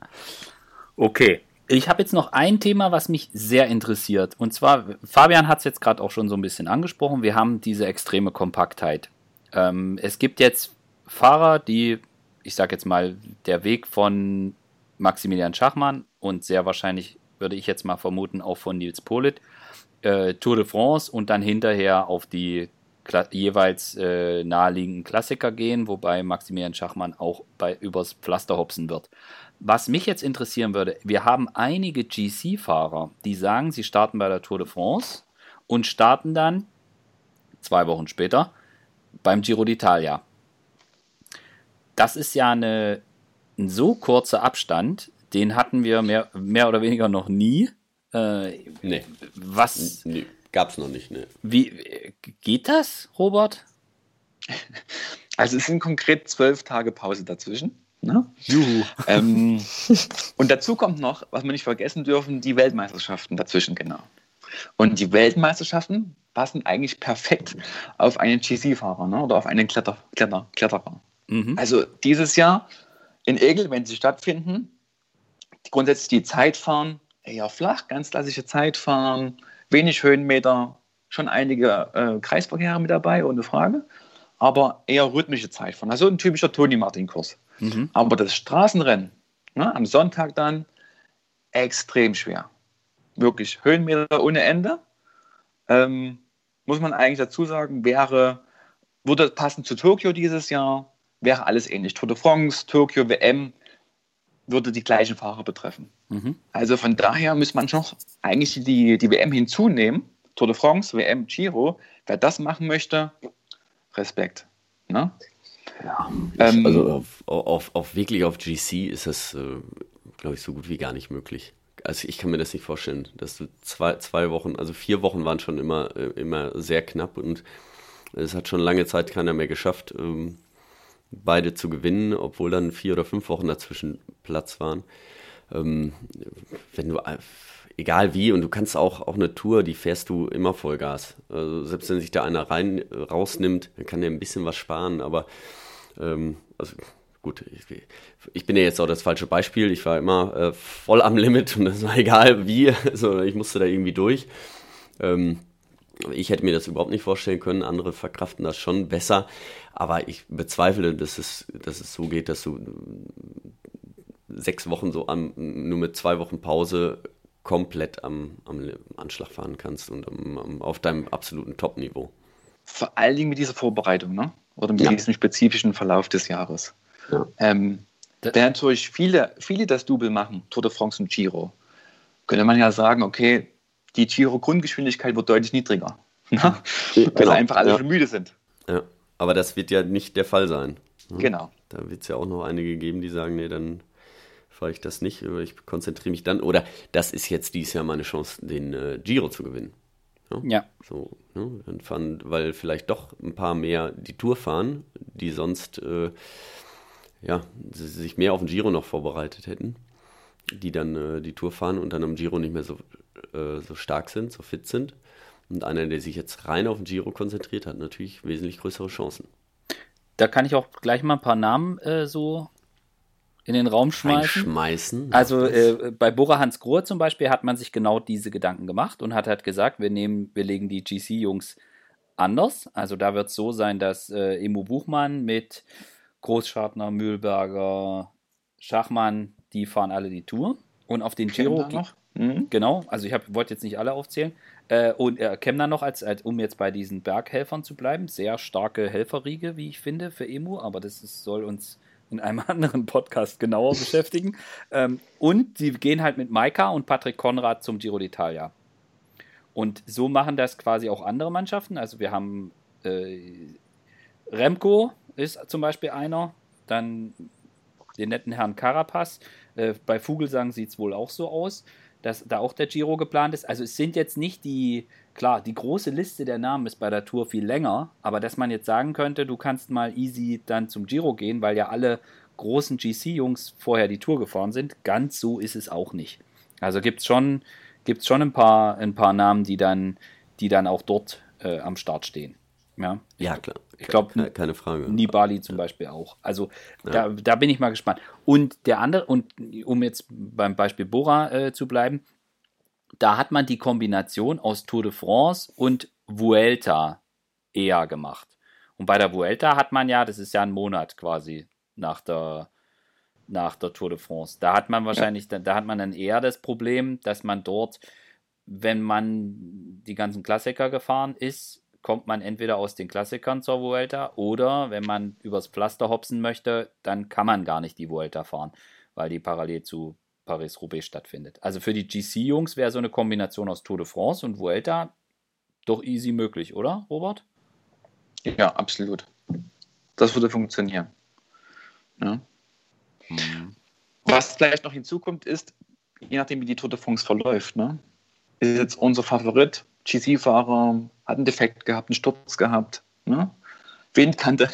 Okay. Ich habe jetzt noch ein Thema, was mich sehr interessiert. Und zwar, Fabian hat es jetzt gerade auch schon so ein bisschen angesprochen. Wir haben diese extreme Kompaktheit. Ähm, es gibt jetzt Fahrer, die, ich sage jetzt mal, der Weg von Maximilian Schachmann und sehr wahrscheinlich, würde ich jetzt mal vermuten, auch von Nils Polit, äh, Tour de France und dann hinterher auf die Kla jeweils äh, naheliegenden Klassiker gehen, wobei Maximilian Schachmann auch bei übers Pflaster hopsen wird. Was mich jetzt interessieren würde, wir haben einige GC-Fahrer, die sagen, sie starten bei der Tour de France und starten dann zwei Wochen später beim Giro d'Italia. Das ist ja eine, ein so kurzer Abstand, den hatten wir mehr, mehr oder weniger noch nie. Äh, nee. Was? Nee, gab's noch nicht, ne. Wie geht das, Robert? Also es sind konkret zwölf Tage Pause dazwischen. Ne? Juhu. Ähm, und dazu kommt noch, was wir nicht vergessen dürfen, die Weltmeisterschaften dazwischen, genau. Und die Weltmeisterschaften passen eigentlich perfekt auf einen GC-Fahrer ne? oder auf einen Kletter, Kletter, Kletterer. Mhm. Also dieses Jahr in Egel, wenn sie stattfinden, grundsätzlich die Zeit fahren, eher flach, ganz klassische Zeit fahren, wenig Höhenmeter, schon einige äh, Kreisverkehre mit dabei, ohne Frage, aber eher rhythmische Zeit fahren. Also ein typischer Toni Martin-Kurs. Mhm. Aber das Straßenrennen ne, am Sonntag dann extrem schwer. Wirklich Höhenmeter ohne Ende. Ähm, muss man eigentlich dazu sagen, wäre, würde passend zu Tokio dieses Jahr, wäre alles ähnlich. Tour de France, Tokio, WM, würde die gleichen Fahrer betreffen. Mhm. Also von daher muss man schon eigentlich die, die WM hinzunehmen. Tour de France, WM, Giro. Wer das machen möchte, Respekt. Ne? Ja, ähm, also auf, auf, auf, wirklich auf GC ist das, äh, glaube ich, so gut wie gar nicht möglich. also ich kann mir das nicht vorstellen, dass du zwei, zwei Wochen, also vier Wochen waren schon immer, äh, immer sehr knapp und es hat schon lange Zeit keiner mehr geschafft, ähm, beide zu gewinnen, obwohl dann vier oder fünf Wochen dazwischen Platz waren. Ähm, wenn du, egal wie, und du kannst auch, auch eine Tour, die fährst du immer Vollgas. Also selbst wenn sich da einer rein rausnimmt, dann kann der ein bisschen was sparen, aber ähm, also gut, ich, ich, bin ja jetzt auch das falsche Beispiel. Ich war immer äh, voll am Limit und es war egal wie, also ich musste da irgendwie durch. Ähm, ich hätte mir das überhaupt nicht vorstellen können. Andere verkraften das schon besser. Aber ich bezweifle, dass es, dass es so geht, dass du sechs Wochen so am, nur mit zwei Wochen Pause komplett am, am Anschlag fahren kannst und am, am, auf deinem absoluten Top-Niveau. Vor allen Dingen mit dieser Vorbereitung, ne? Oder mit ja. diesem spezifischen Verlauf des Jahres. Ja. Ähm, Während natürlich viele, viele das Double machen, Tour de France und Giro, könnte man ja sagen, okay, die Giro-Grundgeschwindigkeit wird deutlich niedriger. Ne? Weil genau. einfach alle ja. schon müde sind. Ja, aber das wird ja nicht der Fall sein. Ne? Genau. Da wird es ja auch noch einige geben, die sagen, nee, dann fahre ich das nicht, ich konzentriere mich dann. Oder das ist jetzt dieses Jahr meine Chance, den äh, Giro zu gewinnen. Ja. ja. So, ne? dann fahren, weil vielleicht doch ein paar mehr die Tour fahren, die sonst äh, ja, sich mehr auf den Giro noch vorbereitet hätten, die dann äh, die Tour fahren und dann am Giro nicht mehr so, äh, so stark sind, so fit sind. Und einer, der sich jetzt rein auf den Giro konzentriert, hat natürlich wesentlich größere Chancen. Da kann ich auch gleich mal ein paar Namen äh, so in den Raum schmeißen. Schmeißen. Also äh, bei Bora Hans Grohe zum Beispiel hat man sich genau diese Gedanken gemacht und hat halt gesagt, wir nehmen, wir legen die GC-Jungs anders. Also da wird es so sein, dass äh, Emo Buchmann mit Großschartner, Mühlberger, Schachmann, die fahren alle die Tour. Und auf den Giro. Noch? Mhm. Genau, also ich wollte jetzt nicht alle aufzählen. Äh, und äh, Kemner noch, als, als, um jetzt bei diesen Berghelfern zu bleiben. Sehr starke Helferriege, wie ich finde, für Emu, aber das ist, soll uns in einem anderen Podcast genauer beschäftigen. Ähm, und sie gehen halt mit Maika und Patrick Konrad zum Giro d'Italia. Und so machen das quasi auch andere Mannschaften. Also wir haben äh, Remco ist zum Beispiel einer, dann den netten Herrn Carapaz. Äh, bei Vogelsang sieht es wohl auch so aus, dass da auch der Giro geplant ist. Also es sind jetzt nicht die, klar, die große Liste der Namen ist bei der Tour viel länger, aber dass man jetzt sagen könnte, du kannst mal easy dann zum Giro gehen, weil ja alle großen GC-Jungs vorher die Tour gefahren sind, ganz so ist es auch nicht. Also gibt es schon, gibt's schon ein, paar, ein paar Namen, die dann, die dann auch dort äh, am Start stehen. Ja, ja klar. Ich glaube, keine, keine, Frage. Nibali zum Beispiel auch. Also ja. da, da bin ich mal gespannt. Und der andere, und um jetzt beim Beispiel Bora äh, zu bleiben, da hat man die Kombination aus Tour de France und Vuelta eher gemacht. Und bei der Vuelta hat man ja, das ist ja ein Monat quasi nach der, nach der Tour de France. Da hat man wahrscheinlich, ja. da, da hat man dann eher das Problem, dass man dort, wenn man die ganzen Klassiker gefahren ist, kommt man entweder aus den Klassikern zur Vuelta oder wenn man übers Pflaster hopsen möchte, dann kann man gar nicht die Vuelta fahren, weil die parallel zu Paris-Roubaix stattfindet. Also für die GC-Jungs wäre so eine Kombination aus Tour de France und Vuelta doch easy möglich, oder, Robert? Ja, absolut. Das würde funktionieren. Ja. Hm. Was vielleicht noch hinzukommt, ist, je nachdem, wie die Tour de France verläuft, ne, ist jetzt unser Favorit GC-Fahrer hat einen Defekt gehabt, einen Sturz gehabt, ne? Windkante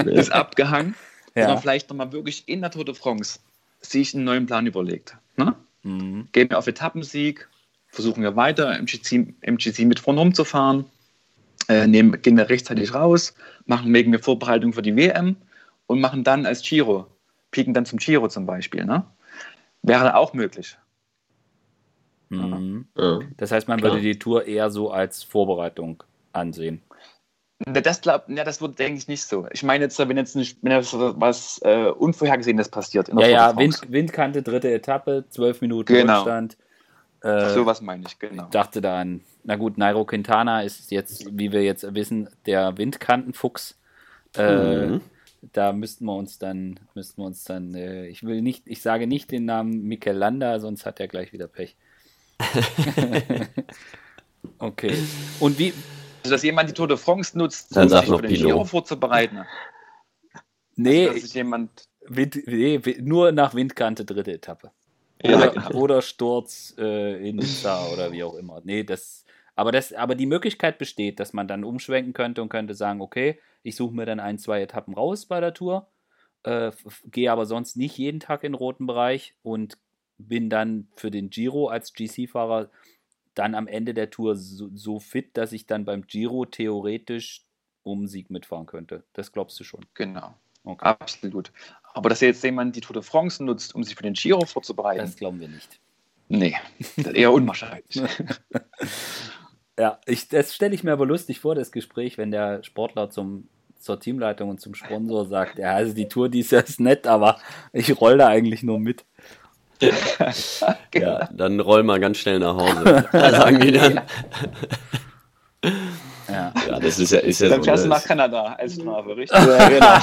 ist abgehangen. Ja. Sondern vielleicht nochmal wirklich in der Tour de France sich einen neuen Plan überlegt. Ne? Mhm. Gehen wir auf Etappensieg, versuchen wir weiter im GC, im GC mit vorne rumzufahren, äh, nehmen, gehen wir rechtzeitig raus, machen wegen wir Vorbereitung für die WM und machen dann als Giro, pieken dann zum Giro zum Beispiel. Ne? Wäre auch möglich. Mhm. Ja. Das heißt, man Klar. würde die Tour eher so als Vorbereitung ansehen. Das, glaub, ja, das wird, denke ich, nicht so. Ich meine jetzt, wenn jetzt, nicht, wenn jetzt was äh, Unvorhergesehenes passiert. ja, ja, Wind, Windkante, dritte Etappe, zwölf Minuten genau. Rückstand. Äh, so was meine ich, genau. Ich dachte da an, na gut, Nairo Quintana ist jetzt, wie wir jetzt wissen, der Windkantenfuchs. Äh, mhm. Da müssten wir uns dann, müssten wir uns dann, äh, ich will nicht, ich sage nicht den Namen Mikel Landa, sonst hat er gleich wieder Pech. okay. Und wie. Also, dass jemand die Tour de France nutzt, um sich für den Giro vorzubereiten. Nee, also, jemand... Wind, nee, nur nach Windkante dritte Etappe. Oder, ja, genau. oder Sturz äh, in Nizza oder wie auch immer. Nee, das, aber, das, aber die Möglichkeit besteht, dass man dann umschwenken könnte und könnte sagen, okay, ich suche mir dann ein, zwei Etappen raus bei der Tour, äh, gehe aber sonst nicht jeden Tag in den roten Bereich und bin dann für den Giro als GC-Fahrer dann am Ende der Tour so, so, fit, dass ich dann beim Giro theoretisch um Sieg mitfahren könnte. Das glaubst du schon? Genau. Okay. Absolut. Aber dass jetzt jemand die Tour de France nutzt, um sich für den Giro vorzubereiten. Das glauben wir nicht. Nee, eher unwahrscheinlich. ja, ich, das stelle ich mir aber lustig vor, das Gespräch, wenn der Sportler zum, zur Teamleitung und zum Sponsor sagt, ja, also die Tour, die ist ja nett, aber ich roll da eigentlich nur mit. ja, dann roll mal ganz schnell nach Hause. Da sagen die dann. Ja. ja, das ist ja. Ist ja dann fährst du nach Kanada als Strafe, richtig? Ja, genau.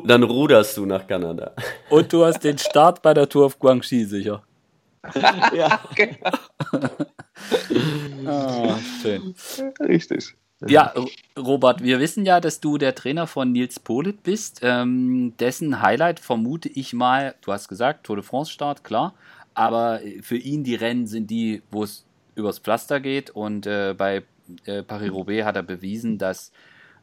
Dann ruderst du nach Kanada. Und du hast den Start bei der Tour of Guangxi sicher. ja, genau. oh, schön. Richtig. Ja, Robert, wir wissen ja, dass du der Trainer von Nils Polit bist. Ähm, dessen Highlight vermute ich mal, du hast gesagt, Tour de France Start, klar. Aber für ihn die Rennen sind die, wo es übers Pflaster geht. Und äh, bei äh, Paris-Roubaix hat er bewiesen, dass,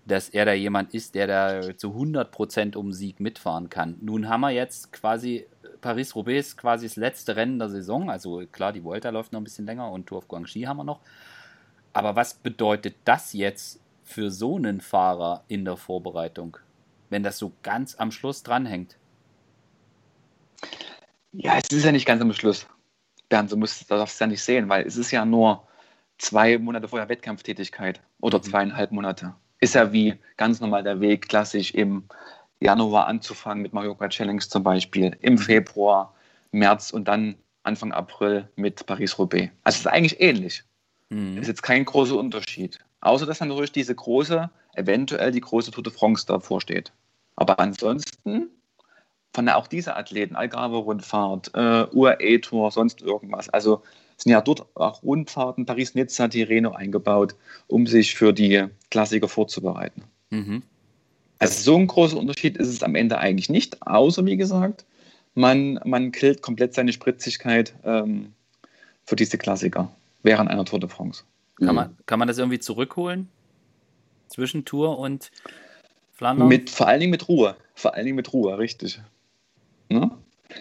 dass er da jemand ist, der da zu 100% um Sieg mitfahren kann. Nun haben wir jetzt quasi, Paris-Roubaix ist quasi das letzte Rennen der Saison. Also klar, die Vuelta läuft noch ein bisschen länger und Tour of Guangxi haben wir noch. Aber was bedeutet das jetzt für so einen Fahrer in der Vorbereitung, wenn das so ganz am Schluss dranhängt? Ja, es ist ja nicht ganz am Schluss. Bernd, du musst, darfst es ja nicht sehen, weil es ist ja nur zwei Monate vorher Wettkampftätigkeit oder mhm. zweieinhalb Monate. Ist ja wie ganz normal der Weg, klassisch im Januar anzufangen mit Mallorca Challenge zum Beispiel, im Februar, März und dann Anfang April mit Paris-Roubaix. Also es ist eigentlich ähnlich. Mhm. Ist jetzt kein großer Unterschied. Außer dass dann natürlich diese große, eventuell die große Tour de France davor steht. Aber ansonsten von auch diese Athleten, Algarve-Rundfahrt, äh, UAE-Tour, sonst irgendwas. Also sind ja dort auch Rundfahrten, Paris-Nizza, Tirreno eingebaut, um sich für die Klassiker vorzubereiten. Mhm. Also so ein großer Unterschied ist es am Ende eigentlich nicht, außer wie gesagt, man, man killt komplett seine Spritzigkeit ähm, für diese Klassiker während einer Tour de France. Kann, mhm. man, kann man das irgendwie zurückholen? Zwischen Tour und Flandern? Mit, vor allen Dingen mit Ruhe. Vor allen Dingen mit Ruhe, richtig. Ne?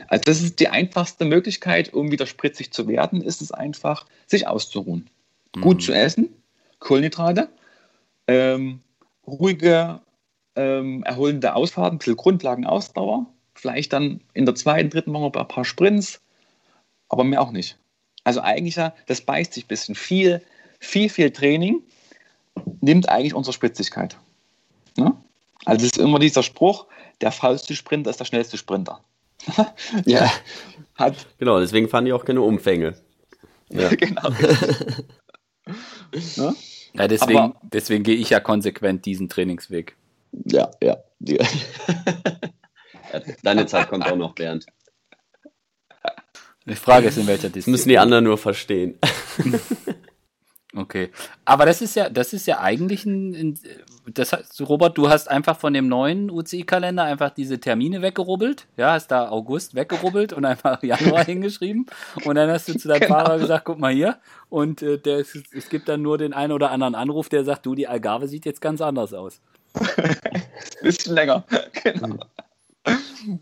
Also das ist die einfachste Möglichkeit, um wieder spritzig zu werden, ist es einfach, sich auszuruhen. Mhm. Gut zu essen, Kohlenhydrate, ähm, ruhige, ähm, erholende Ausfahrten, ein bisschen Grundlagenausdauer, vielleicht dann in der zweiten, dritten Woche ein paar Sprints, aber mehr auch nicht. Also eigentlich, das beißt sich ein bisschen. Viel, viel, viel Training nimmt eigentlich unsere Spritzigkeit. Ne? Also es ist immer dieser Spruch, der faulste Sprinter ist der schnellste Sprinter. ja. Hat, genau, deswegen fahren die auch keine Umfänge. Ja. genau. ne? ja, deswegen, Aber, deswegen gehe ich ja konsequent diesen Trainingsweg. Ja, ja. Deine Zeit kommt auch noch, Bernd. Die Frage ist, in welcher Disziplin. Das müssen die anderen nur verstehen. Okay. Aber das ist ja, das ist ja eigentlich ein, das heißt, Robert, du hast einfach von dem neuen UCI-Kalender einfach diese Termine weggerubbelt. Ja, hast da August weggerubbelt und einfach Januar hingeschrieben. Und dann hast du zu deinem genau. Fahrer gesagt, guck mal hier. Und äh, der, es, es gibt dann nur den einen oder anderen Anruf, der sagt, du, die Algarve sieht jetzt ganz anders aus. Bisschen länger. Genau.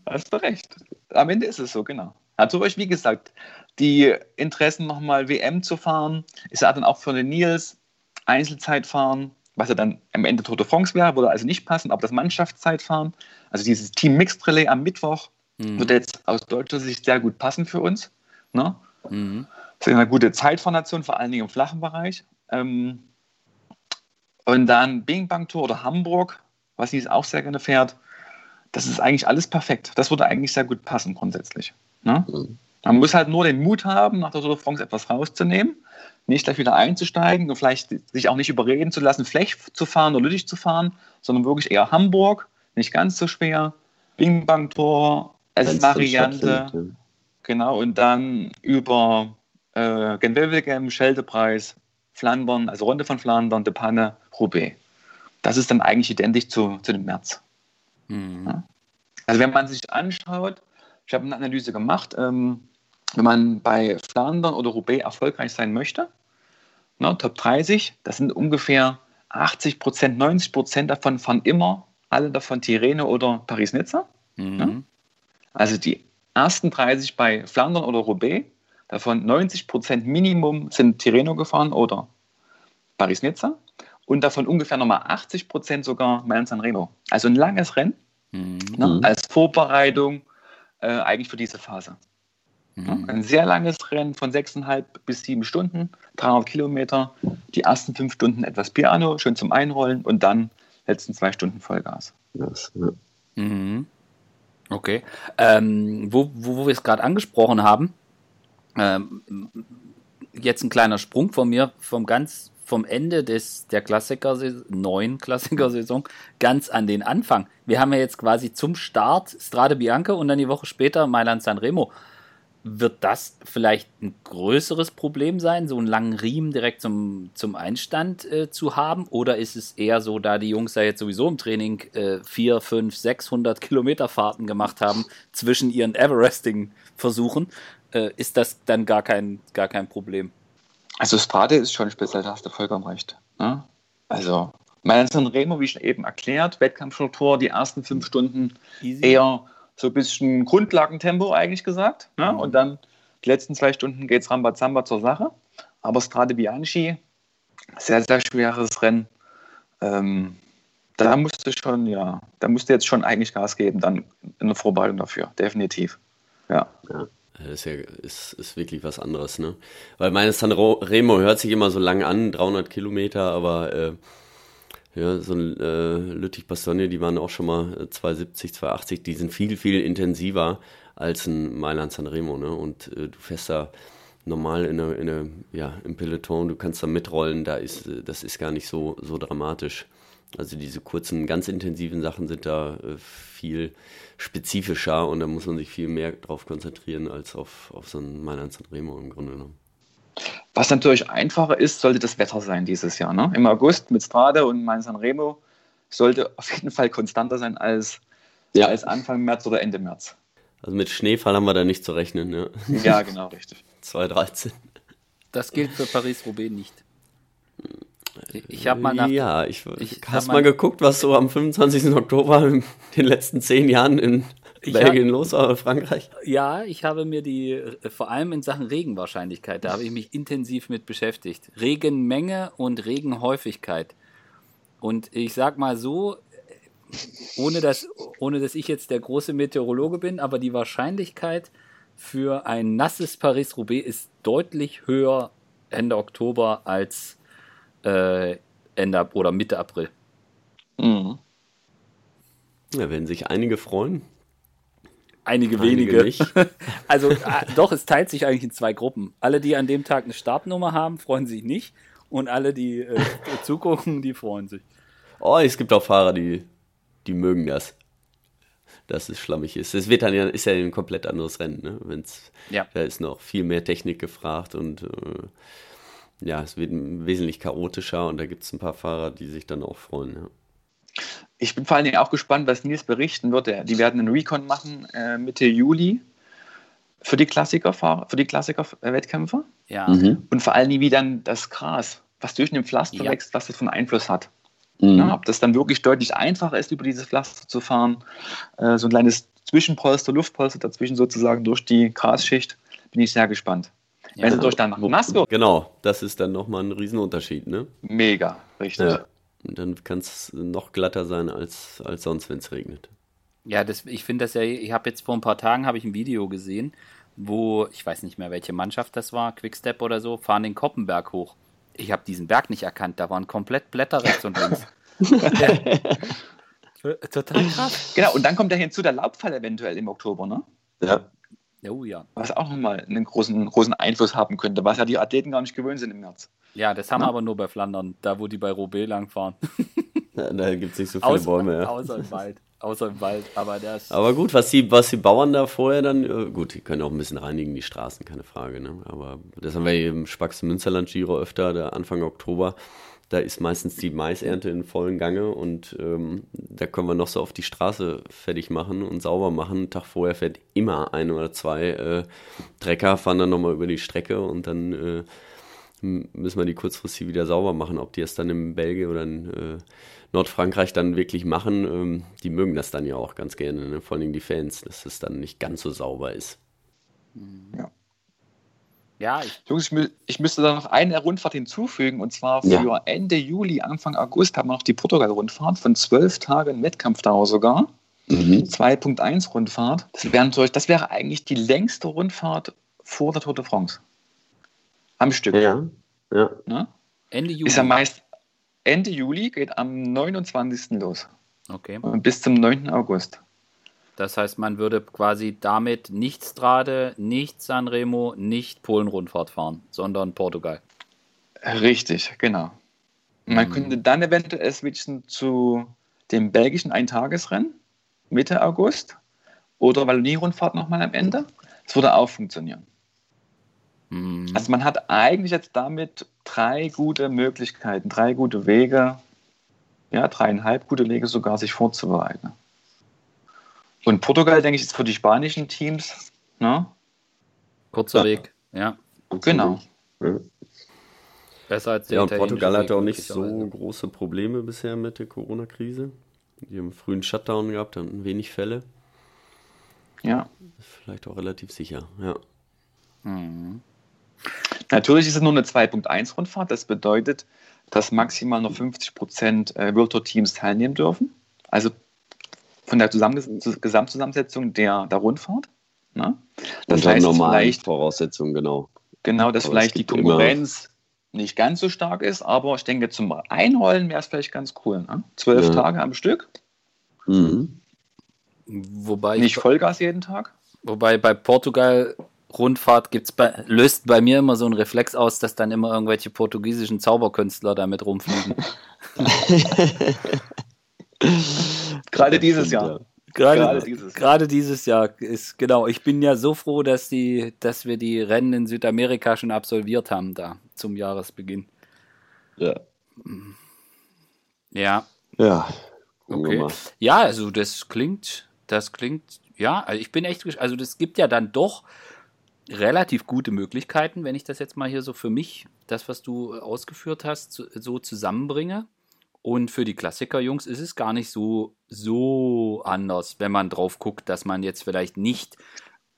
Hast du recht. Am Ende ist es so, genau. Also euch, wie gesagt, die Interessen nochmal WM zu fahren, ist ja dann auch für den Nils Einzelzeit fahren, was ja dann am Ende Tour de France wäre, würde also nicht passen, aber das Mannschaftszeitfahren, also dieses Team Mixed Relay am Mittwoch, mhm. würde jetzt aus deutscher Sicht sehr gut passen für uns. Ne? Mhm. Das ist eine gute Zeitfahrnation, vor allen Dingen im flachen Bereich. Ähm, und dann Bing Bang Tour oder Hamburg, was Nils auch sehr gerne fährt, das ist eigentlich alles perfekt. Das würde eigentlich sehr gut passen grundsätzlich. Ne? Mhm. Man muss halt nur den Mut haben, nach der Tour de France etwas rauszunehmen, nicht gleich wieder einzusteigen und vielleicht sich auch nicht überreden zu lassen, Flech zu fahren oder Lüttich zu fahren, sondern wirklich eher Hamburg, nicht ganz so schwer, Bing Bang Tor, S-Variante, genau, und dann über äh, Genwevelgem, Scheldepreis, Flandern, also Runde von Flandern, De Panne, Roubaix. Das ist dann eigentlich identisch zu, zu dem März. Mhm. Ja? Also wenn man sich anschaut, ich habe eine Analyse gemacht, ähm, wenn man bei Flandern oder Roubaix erfolgreich sein möchte, ne, Top 30, das sind ungefähr 80 Prozent, 90 Prozent davon fahren immer alle davon Tirreno oder Paris-Nizza. Mhm. Ne? Also die ersten 30 bei Flandern oder Roubaix, davon 90 Prozent Minimum sind Tirreno gefahren oder Paris-Nizza und davon ungefähr nochmal 80 Prozent sogar Milan-San Remo. Also ein langes Rennen mhm. ne, als Vorbereitung äh, eigentlich für diese Phase. Mhm. Ein sehr langes Rennen von 6,5 bis 7 Stunden, 300 Kilometer, die ersten 5 Stunden etwas Piano, schön zum Einrollen und dann letzten 2 Stunden Vollgas. Das, ja. mhm. Okay. Ähm, wo, wo, wo wir es gerade angesprochen haben, ähm, jetzt ein kleiner Sprung von mir, vom ganz vom Ende des, der Klassiker, neuen Klassikersaison ganz an den Anfang. Wir haben ja jetzt quasi zum Start Strade Bianca und dann die Woche später Mailand San Remo. Wird das vielleicht ein größeres Problem sein, so einen langen Riemen direkt zum, zum Einstand äh, zu haben? Oder ist es eher so, da die Jungs ja jetzt sowieso im Training äh, 4, 5, 600 Kilometer Fahrten gemacht haben zwischen ihren Everesting-Versuchen, äh, ist das dann gar kein, gar kein Problem? Also Strade ist schon speziell, da hast du vollkommen recht. Ne? Also Mailand San Remo, wie schon eben erklärt, Wettkampfstruktur, die ersten fünf Stunden Easy. eher so ein bisschen Grundlagentempo eigentlich gesagt. Ne? Mhm. Und dann die letzten zwei Stunden geht es Rambazamba zur Sache. Aber Strade Bianchi, sehr, sehr schweres Rennen. Ähm, da musste schon, ja, da musste jetzt schon eigentlich Gas geben, dann in der Vorbereitung dafür, definitiv. Ja. ja. Das ist ja ist, ist wirklich was anderes, ne? Weil meine San Remo hört sich immer so lang an, 300 Kilometer, aber äh, ja, so ein äh, Lüttich-Bastogne, die waren auch schon mal 270, 280, die sind viel, viel intensiver als ein Mailand Sanremo, ne? Und äh, du fährst da normal in eine, in eine, ja, im Peloton, du kannst da mitrollen, da ist, das ist gar nicht so, so dramatisch. Also diese kurzen, ganz intensiven Sachen sind da äh, viel spezifischer und da muss man sich viel mehr drauf konzentrieren als auf, auf so ein Mailand Sanremo im Grunde genommen. Was natürlich einfacher ist, sollte das Wetter sein dieses Jahr. Ne? Im August mit Strade und Main San Remo sollte auf jeden Fall konstanter sein als, ja. als Anfang März oder Ende März. Also mit Schneefall haben wir da nicht zu rechnen. Ne? Ja, genau, richtig. 2013. Das gilt für Paris-Roubaix nicht. Ich habe mal nach. Ja, ich, ich hast mal geguckt, was so am 25. Oktober in den letzten zehn Jahren in Belgien hab, los war, Frankreich? Ja, ich habe mir die, äh, vor allem in Sachen Regenwahrscheinlichkeit, da habe ich mich intensiv mit beschäftigt. Regenmenge und Regenhäufigkeit. Und ich sag mal so, ohne dass, ohne dass ich jetzt der große Meteorologe bin, aber die Wahrscheinlichkeit für ein nasses Paris-Roubaix ist deutlich höher Ende Oktober als äh, Ende oder Mitte April. Mhm. Da werden sich einige freuen. Einige, Einige wenige. Nicht. also äh, doch, es teilt sich eigentlich in zwei Gruppen. Alle, die an dem Tag eine Startnummer haben, freuen sich nicht. Und alle, die äh, zugucken, die freuen sich. Oh, es gibt auch Fahrer, die, die mögen das. Dass es schlammig ist. Es wird dann ja, ist ja ein komplett anderes Rennen, ne? Wenn's, ja. Da ist noch viel mehr Technik gefragt und äh, ja, es wird wesentlich chaotischer und da gibt es ein paar Fahrer, die sich dann auch freuen. Ja. Ich bin vor allen Dingen auch gespannt, was Nils berichten wird. Die werden einen Recon machen äh, Mitte Juli für die Klassikerfahrer, für die Klassiker-Wettkämpfe. Ja. Mhm. Und vor allen Dingen, wie dann das Gras, was durch den Pflaster ja. wächst, was das für einen Einfluss hat. Mhm. Ja, ob das dann wirklich deutlich einfacher ist, über dieses Pflaster zu fahren. Äh, so ein kleines Zwischenpolster, Luftpolster dazwischen sozusagen durch die Grasschicht. Bin ich sehr gespannt. Ja. Wenn es durch dann nass wird. Genau, das ist dann nochmal ein Riesenunterschied. Ne? Mega, richtig. Ja. Und dann kann es noch glatter sein als, als sonst, wenn es regnet. Ja, das, ich finde das ja, ich habe jetzt vor ein paar Tagen ich ein Video gesehen, wo, ich weiß nicht mehr, welche Mannschaft das war, Quickstep oder so, fahren den Koppenberg hoch. Ich habe diesen Berg nicht erkannt, da waren komplett Blätter rechts und links. Total krass. Genau, und dann kommt da hinzu der Laubfall eventuell im Oktober, ne? Ja. Oh ja. Was auch nochmal einen großen, großen Einfluss haben könnte, was ja die Athleten gar nicht gewöhnt sind im März. Ja, das haben wir aber nur bei Flandern, da wo die bei Roubaix langfahren. Ja, da gibt es nicht so viele außer, Bäume. Ja. Außer im Wald. Außer im Wald. Aber, das aber gut, was die, was die Bauern da vorher dann, gut, die können auch ein bisschen reinigen, die Straßen, keine Frage. Ne? Aber das haben wir im Spax Münsterland Giro öfter, der Anfang Oktober. Da ist meistens die Maisernte in vollen Gange und ähm, da können wir noch so auf die Straße fertig machen und sauber machen. Einen Tag vorher fährt immer ein oder zwei äh, Trecker, fahren dann nochmal über die Strecke und dann äh, müssen wir die kurzfristig wieder sauber machen. Ob die es dann in Belgien oder in äh, Nordfrankreich dann wirklich machen, ähm, die mögen das dann ja auch ganz gerne, ne? vor allem die Fans, dass es dann nicht ganz so sauber ist. Ja. Ja, ich, Jungs, ich, ich, müsste da noch eine Rundfahrt hinzufügen und zwar für ja. Ende Juli, Anfang August haben wir noch die Portugal-Rundfahrt von zwölf Tagen Wettkampfdauer sogar. Mhm. 2.1 Rundfahrt. Das wäre, das wäre eigentlich die längste Rundfahrt vor der Tour de France. Am Stück. Ja. ja. Ne? Ende Juli. Ist ja meist Ende Juli, geht am 29. los. Okay. Und bis zum 9. August. Das heißt, man würde quasi damit nicht Strade, nicht Sanremo, nicht Polen-Rundfahrt fahren, sondern Portugal. Richtig, genau. Man mhm. könnte dann eventuell switchen zu dem belgischen Eintagesrennen Mitte August oder Wallonie-Rundfahrt nochmal am Ende. Das würde auch funktionieren. Mhm. Also man hat eigentlich jetzt damit drei gute Möglichkeiten, drei gute Wege, ja, dreieinhalb gute Wege sogar, sich vorzubereiten. Und Portugal, denke ich, ist für die spanischen Teams. Ne? Kurzer ja. Weg, ja. Genau. Ja. Besser als der Ja, und Portugal hat auch nicht so große Probleme bisher mit der Corona-Krise. Die haben einen frühen Shutdown gehabt, hatten wenig Fälle. Ja. Vielleicht auch relativ sicher, ja. Mhm. Natürlich ist es nur eine 2.1-Rundfahrt. Das bedeutet, dass maximal noch 50 Prozent äh, World Tour Teams teilnehmen dürfen. Also von der Gesamtzusammensetzung der, der Rundfahrt. Ne? Das Unter heißt vielleicht Voraussetzungen, genau. Genau, dass aber vielleicht die Konkurrenz nicht ganz so stark ist, aber ich denke, zum Einrollen wäre es vielleicht ganz cool. Ne? Zwölf ja. Tage am Stück. Mhm. Wobei nicht Vollgas jeden Tag. Wobei bei Portugal Rundfahrt gibt's bei, löst bei mir immer so einen Reflex aus, dass dann immer irgendwelche portugiesischen Zauberkünstler damit rumfliegen. Gerade dieses Jahr. Gerade, gerade, dieses, gerade dieses Jahr ist genau. Ich bin ja so froh, dass die, dass wir die Rennen in Südamerika schon absolviert haben da zum Jahresbeginn. Ja. Ja. Ja. Okay. Ja, also das klingt, das klingt, ja, also ich bin echt, also das gibt ja dann doch relativ gute Möglichkeiten, wenn ich das jetzt mal hier so für mich, das, was du ausgeführt hast, so zusammenbringe. Und für die Klassiker-Jungs ist es gar nicht so, so anders, wenn man drauf guckt, dass man jetzt vielleicht nicht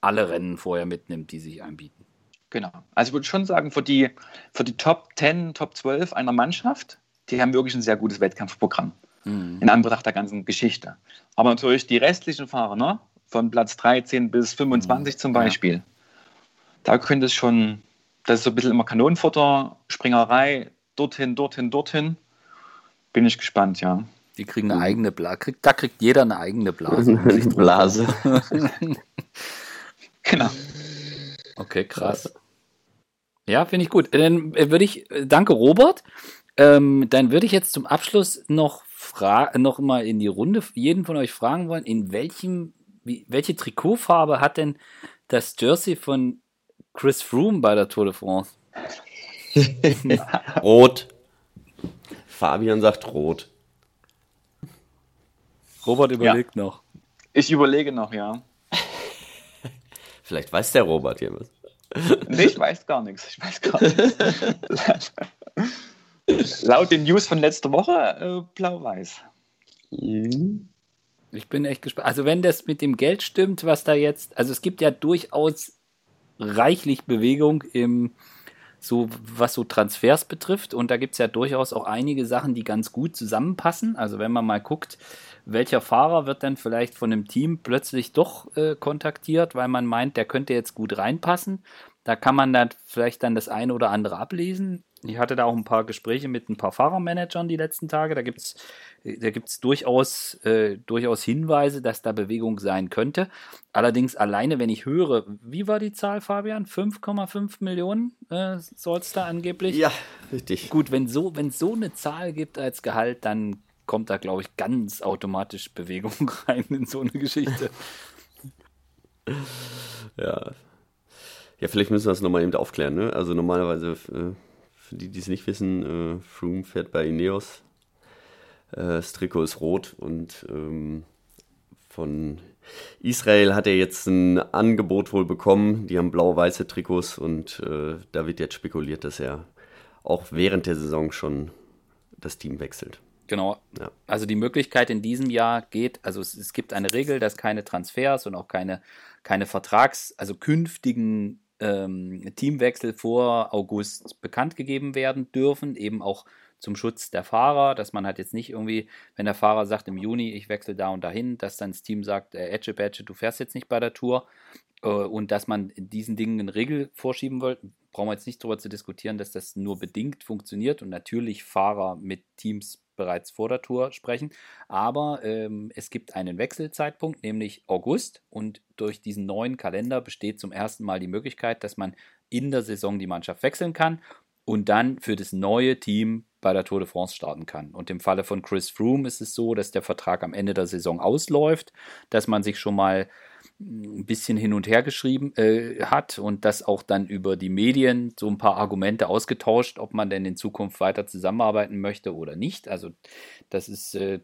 alle Rennen vorher mitnimmt, die sich anbieten. Genau. Also ich würde schon sagen, für die, für die Top 10, Top 12 einer Mannschaft, die haben wirklich ein sehr gutes Wettkampfprogramm. Mhm. In Anbetracht der ganzen Geschichte. Aber natürlich die restlichen Fahrer, ne? von Platz 13 bis 25 mhm. zum Beispiel, ja. da könnte es schon, das ist so ein bisschen immer Kanonenfutter, Springerei, dorthin, dorthin, dorthin. Bin ich gespannt, ja. Die kriegen eine eigene Blase. Da kriegt jeder eine eigene Blase. Blase. genau. Okay, krass. Ja, finde ich gut. Dann würde ich, danke Robert. Ähm, dann würde ich jetzt zum Abschluss noch, noch mal in die Runde jeden von euch fragen wollen, in welchem, wie, welche Trikotfarbe hat denn das Jersey von Chris Froome bei der Tour de France? Rot. Fabian sagt rot. Robert überlegt ja. noch. Ich überlege noch, ja. Vielleicht weiß der Robert hier was. Nee, ich weiß gar nichts. Ich weiß gar nichts. Laut den News von letzter Woche äh, blau-weiß. Mhm. Ich bin echt gespannt. Also wenn das mit dem Geld stimmt, was da jetzt, also es gibt ja durchaus reichlich Bewegung im so was so Transfers betrifft. Und da gibt es ja durchaus auch einige Sachen, die ganz gut zusammenpassen. Also wenn man mal guckt, welcher Fahrer wird dann vielleicht von einem Team plötzlich doch äh, kontaktiert, weil man meint, der könnte jetzt gut reinpassen. Da kann man dann vielleicht dann das eine oder andere ablesen. Ich hatte da auch ein paar Gespräche mit ein paar Fahrermanagern die letzten Tage. Da gibt es da gibt's durchaus, äh, durchaus Hinweise, dass da Bewegung sein könnte. Allerdings alleine, wenn ich höre, wie war die Zahl, Fabian? 5,5 Millionen äh, soll es da angeblich? Ja, richtig. Gut, wenn so, wenn so eine Zahl gibt als Gehalt, dann kommt da, glaube ich, ganz automatisch Bewegung rein in so eine Geschichte. ja. Ja, vielleicht müssen wir das nochmal eben aufklären. Ne? Also normalerweise äh, für die, die es nicht wissen, äh, Froome fährt bei Ineos. Äh, das Trikot ist rot und ähm, von Israel hat er jetzt ein Angebot wohl bekommen. Die haben blau-weiße Trikots und äh, da wird jetzt spekuliert, dass er auch während der Saison schon das Team wechselt. Genau. Ja. Also die Möglichkeit in diesem Jahr geht, also es, es, gibt eine Regel, dass keine Transfers und auch keine, keine Vertrags-, also künftigen ähm, Teamwechsel vor August bekannt gegeben werden dürfen, eben auch zum Schutz der Fahrer, dass man halt jetzt nicht irgendwie, wenn der Fahrer sagt im Juni, ich wechsle da und dahin, dass dann das Team sagt, äh, Edge Badge, du fährst jetzt nicht bei der Tour äh, und dass man diesen Dingen eine Regel vorschieben will, brauchen wir jetzt nicht darüber zu diskutieren, dass das nur bedingt funktioniert und natürlich Fahrer mit Teams bereits vor der Tour sprechen. Aber ähm, es gibt einen Wechselzeitpunkt, nämlich August. Und durch diesen neuen Kalender besteht zum ersten Mal die Möglichkeit, dass man in der Saison die Mannschaft wechseln kann und dann für das neue Team bei der Tour de France starten kann. Und im Falle von Chris Froome ist es so, dass der Vertrag am Ende der Saison ausläuft, dass man sich schon mal ein bisschen hin und her geschrieben äh, hat und das auch dann über die Medien so ein paar Argumente ausgetauscht, ob man denn in Zukunft weiter zusammenarbeiten möchte oder nicht. Also das ist, äh,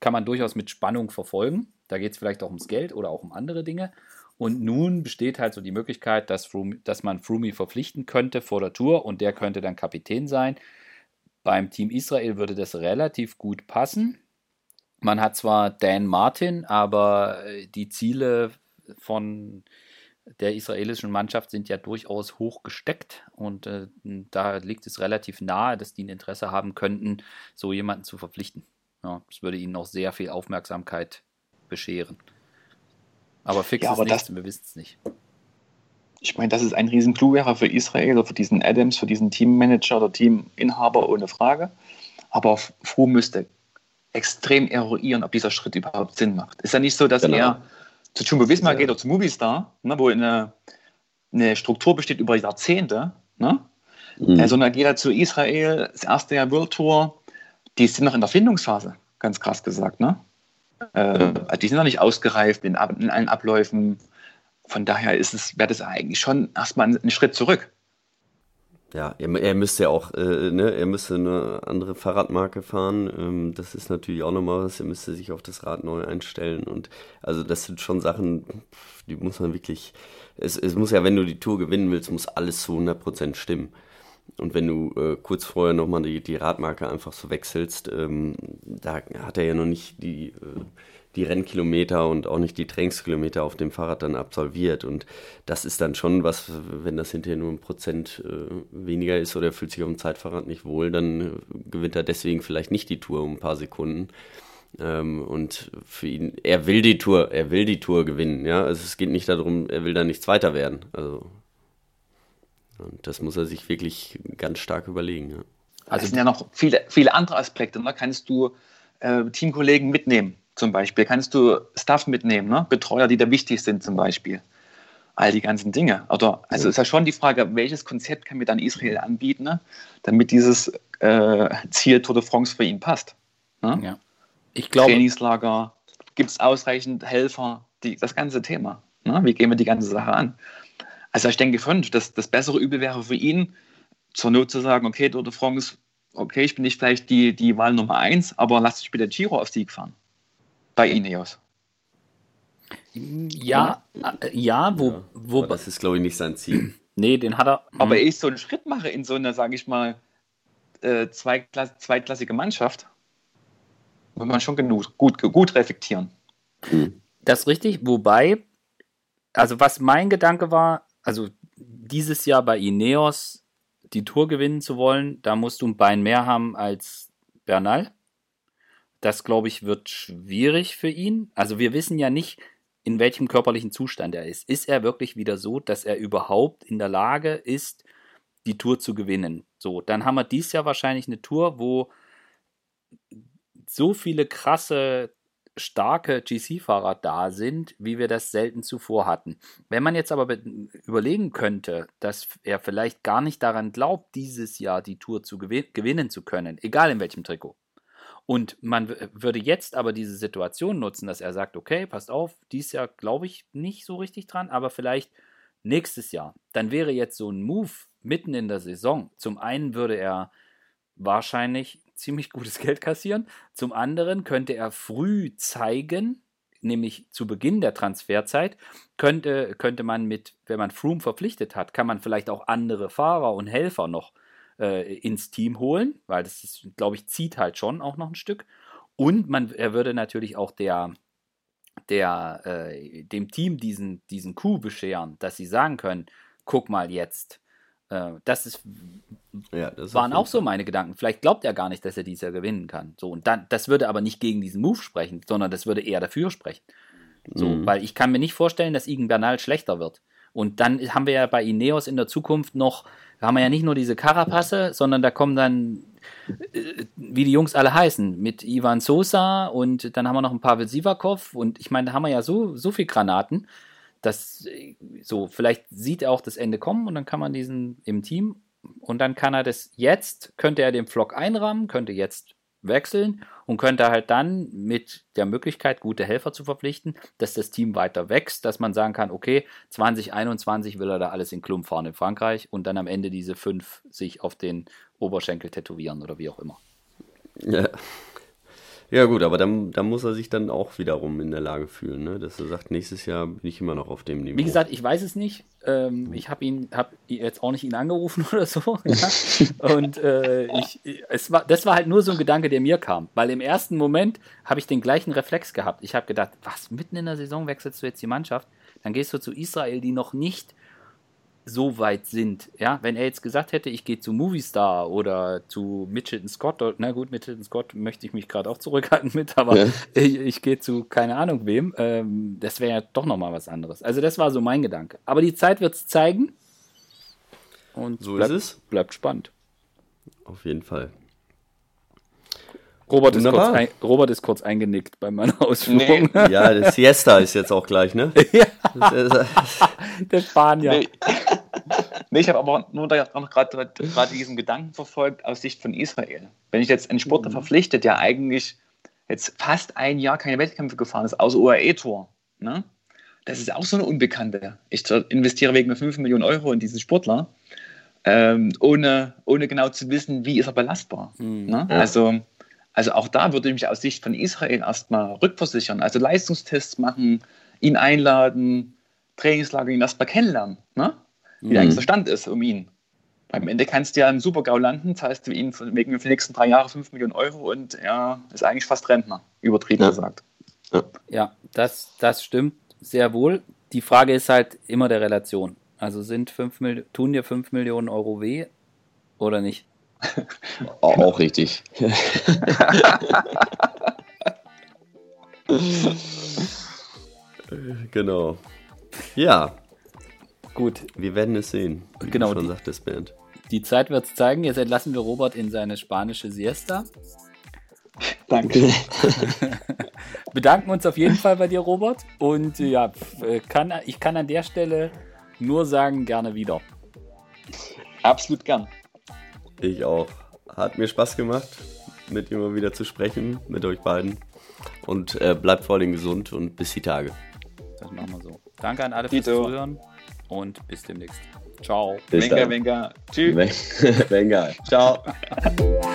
kann man durchaus mit Spannung verfolgen. Da geht es vielleicht auch ums Geld oder auch um andere Dinge. Und nun besteht halt so die Möglichkeit, dass, Froome, dass man Froome verpflichten könnte vor der Tour und der könnte dann Kapitän sein. Beim Team Israel würde das relativ gut passen. Man hat zwar Dan Martin, aber äh, die Ziele von der israelischen Mannschaft sind ja durchaus hoch gesteckt und äh, da liegt es relativ nahe, dass die ein Interesse haben könnten, so jemanden zu verpflichten. Ja, das würde ihnen auch sehr viel Aufmerksamkeit bescheren. Aber fix ja, aber ist nichts, wir wissen es nicht. Ich meine, das ist ein riesen Clou wäre für Israel oder für diesen Adams, für diesen Teammanager oder Teaminhaber ohne Frage. Aber Froh müsste extrem eruieren, ob dieser Schritt überhaupt Sinn macht. Ist ja nicht so, dass genau. er zu Jumbo Visma ja. geht oder zu Movistar, ne, wo eine, eine Struktur besteht über Jahrzehnte, ne? Mhm. Sondern er geht halt zu Israel, das erste Jahr World Tour, die sind noch in der Findungsphase, ganz krass gesagt, ne? Äh, die sind noch nicht ausgereift in, in allen Abläufen. Von daher ist es, wäre das eigentlich schon erstmal ein Schritt zurück. Ja, er, er müsste ja auch, äh, ne, er müsste eine andere Fahrradmarke fahren. Ähm, das ist natürlich auch nochmal was. Er müsste sich auf das Rad neu einstellen. Und also das sind schon Sachen, die muss man wirklich. Es, es muss ja, wenn du die Tour gewinnen willst, muss alles zu 100% stimmen. Und wenn du äh, kurz vorher nochmal die, die Radmarke einfach so wechselst, ähm, da hat er ja noch nicht die, äh, die Rennkilometer und auch nicht die Trainingskilometer auf dem Fahrrad dann absolviert. Und das ist dann schon was, wenn das hinterher nur ein Prozent äh, weniger ist oder er fühlt sich auf dem Zeitfahrrad nicht wohl, dann äh, gewinnt er deswegen vielleicht nicht die Tour um ein paar Sekunden. Ähm, und für ihn, er will die Tour, er will die Tour gewinnen, ja. Also es geht nicht darum, er will da nicht Zweiter werden. Also und das muss er sich wirklich ganz stark überlegen. Ja. Also es sind ja noch viele, viele andere Aspekte. Da ne? kannst du äh, Teamkollegen mitnehmen, zum Beispiel. Kannst du Staff mitnehmen, ne? Betreuer, die da wichtig sind, zum Beispiel. All die ganzen Dinge. Oder, also ja. ist ja schon die Frage, welches Konzept kann mir dann Israel anbieten, ne? damit dieses äh, Ziel Tour de France für ihn passt. Ne? Ja. Ich glaube. Trainingslager, gibt es ausreichend Helfer, die, das ganze Thema. Ne? Wie gehen wir die ganze Sache an? Also ich denke schon, dass das bessere Übel wäre für ihn, zur Not zu sagen, okay, Tour de France, okay, ich bin nicht vielleicht die, die Wahl Nummer eins, aber lass dich bitte Giro auf Sieg fahren. Bei Ineos. Ja, äh, ja, wo, ja, wo das ist, glaube ich, nicht sein Ziel. Nee, den hat er. Aber ich so einen Schritt mache in so eine, sage ich mal, äh, zweitklassige Mannschaft, muss man schon genug, gut, gut reflektieren. Das ist richtig, wobei, also was mein Gedanke war, also dieses Jahr bei Ineos die Tour gewinnen zu wollen, da musst du ein Bein mehr haben als Bernal. Das, glaube ich, wird schwierig für ihn. Also wir wissen ja nicht, in welchem körperlichen Zustand er ist. Ist er wirklich wieder so, dass er überhaupt in der Lage ist, die Tour zu gewinnen? So, dann haben wir dieses Jahr wahrscheinlich eine Tour, wo so viele krasse starke GC-Fahrer da sind, wie wir das selten zuvor hatten. Wenn man jetzt aber überlegen könnte, dass er vielleicht gar nicht daran glaubt, dieses Jahr die Tour zu gewin gewinnen zu können, egal in welchem Trikot. Und man würde jetzt aber diese Situation nutzen, dass er sagt, okay, passt auf, dieses Jahr glaube ich nicht so richtig dran, aber vielleicht nächstes Jahr. Dann wäre jetzt so ein Move mitten in der Saison. Zum einen würde er wahrscheinlich ziemlich gutes Geld kassieren. Zum anderen könnte er früh zeigen, nämlich zu Beginn der Transferzeit, könnte, könnte man mit, wenn man Froome verpflichtet hat, kann man vielleicht auch andere Fahrer und Helfer noch äh, ins Team holen, weil das, glaube ich, zieht halt schon auch noch ein Stück. Und man, er würde natürlich auch der, der, äh, dem Team diesen, diesen Coup bescheren, dass sie sagen können, guck mal jetzt, äh, das ist, ja, das waren auch so meine Gedanken. Vielleicht glaubt er gar nicht, dass er dieses Jahr gewinnen kann. So, und dann, das würde aber nicht gegen diesen Move sprechen, sondern das würde eher dafür sprechen. So, mhm. weil ich kann mir nicht vorstellen, dass Igen Bernal schlechter wird. Und dann haben wir ja bei Ineos in der Zukunft noch, da haben wir ja nicht nur diese Carapasse, sondern da kommen dann, äh, wie die Jungs alle heißen, mit Ivan Sosa und dann haben wir noch ein Pavel Sivakov und ich meine, da haben wir ja so, so viel Granaten das so, vielleicht sieht er auch das Ende kommen und dann kann man diesen im Team und dann kann er das jetzt, könnte er den Flock einrahmen, könnte jetzt wechseln und könnte halt dann mit der Möglichkeit, gute Helfer zu verpflichten, dass das Team weiter wächst, dass man sagen kann, okay, 2021 will er da alles in Klump fahren in Frankreich und dann am Ende diese fünf sich auf den Oberschenkel tätowieren oder wie auch immer. Ja. Ja, gut, aber dann, dann muss er sich dann auch wiederum in der Lage fühlen, ne? dass er sagt, nächstes Jahr bin ich immer noch auf dem Niveau. Wie gesagt, ich weiß es nicht. Ähm, ich habe ihn, habe jetzt auch nicht ihn angerufen oder so. Ja? Und äh, ich, es war, das war halt nur so ein Gedanke, der mir kam. Weil im ersten Moment habe ich den gleichen Reflex gehabt. Ich habe gedacht, was, mitten in der Saison wechselst du jetzt die Mannschaft? Dann gehst du zu Israel, die noch nicht so weit sind. Ja, wenn er jetzt gesagt hätte, ich gehe zu Movistar oder zu Mitchelton Scott, na gut, Mitchelton Scott möchte ich mich gerade auch zurückhalten mit, aber ja. ich, ich gehe zu keine Ahnung wem, ähm, das wäre ja doch nochmal was anderes. Also das war so mein Gedanke. Aber die Zeit wird es zeigen. Und so bleibt, ist es. Bleibt spannend. Auf jeden Fall. Robert ist, kurz ein, Robert ist kurz eingenickt bei meiner Ausführung. Nee. Ja, das Siesta ist jetzt auch gleich, ne? ja. Der Spanier. Nee. nee ich habe aber nur gerade diesen Gedanken verfolgt aus Sicht von Israel. Wenn ich jetzt einen Sportler mhm. verpflichte, der eigentlich jetzt fast ein Jahr keine Wettkämpfe gefahren ist, außer UAE-Tour, ne? das ist auch so eine Unbekannte. Ich investiere wegen 5 Millionen Euro in diesen Sportler, ähm, ohne, ohne genau zu wissen, wie ist er belastbar. Mhm. Ne? Ja. Also also auch da würde ich mich aus Sicht von Israel erstmal rückversichern. Also Leistungstests machen, ihn einladen, Trainingslager ihn erstmal kennenlernen, ne? wie mhm. eigentlich der Stand ist um ihn. Am Ende kannst du ja im Supergau landen, zahlst du ihn wegen für die nächsten drei Jahre 5 Millionen Euro und er ist eigentlich fast Rentner, übertrieben ja. gesagt. Ja, ja das, das stimmt sehr wohl. Die Frage ist halt immer der Relation. Also sind 5 tun dir 5 Millionen Euro weh oder nicht? Auch richtig. genau. Ja. Gut. Wir werden es sehen. Wie genau. schon sagt das Band. Die Zeit wird es zeigen. Jetzt entlassen wir Robert in seine spanische Siesta. Danke. Bedanken uns auf jeden Fall bei dir, Robert. Und ja, kann, ich kann an der Stelle nur sagen, gerne wieder. Absolut gern. Ich auch. Hat mir Spaß gemacht, mit ihr mal wieder zu sprechen, mit euch beiden. Und äh, bleibt vor allem gesund und bis die Tage. Das machen wir so. Danke an alle fürs Zuhören und bis demnächst. Ciao. Bis venga, dann. venga. Tschüss. Venga. Ciao.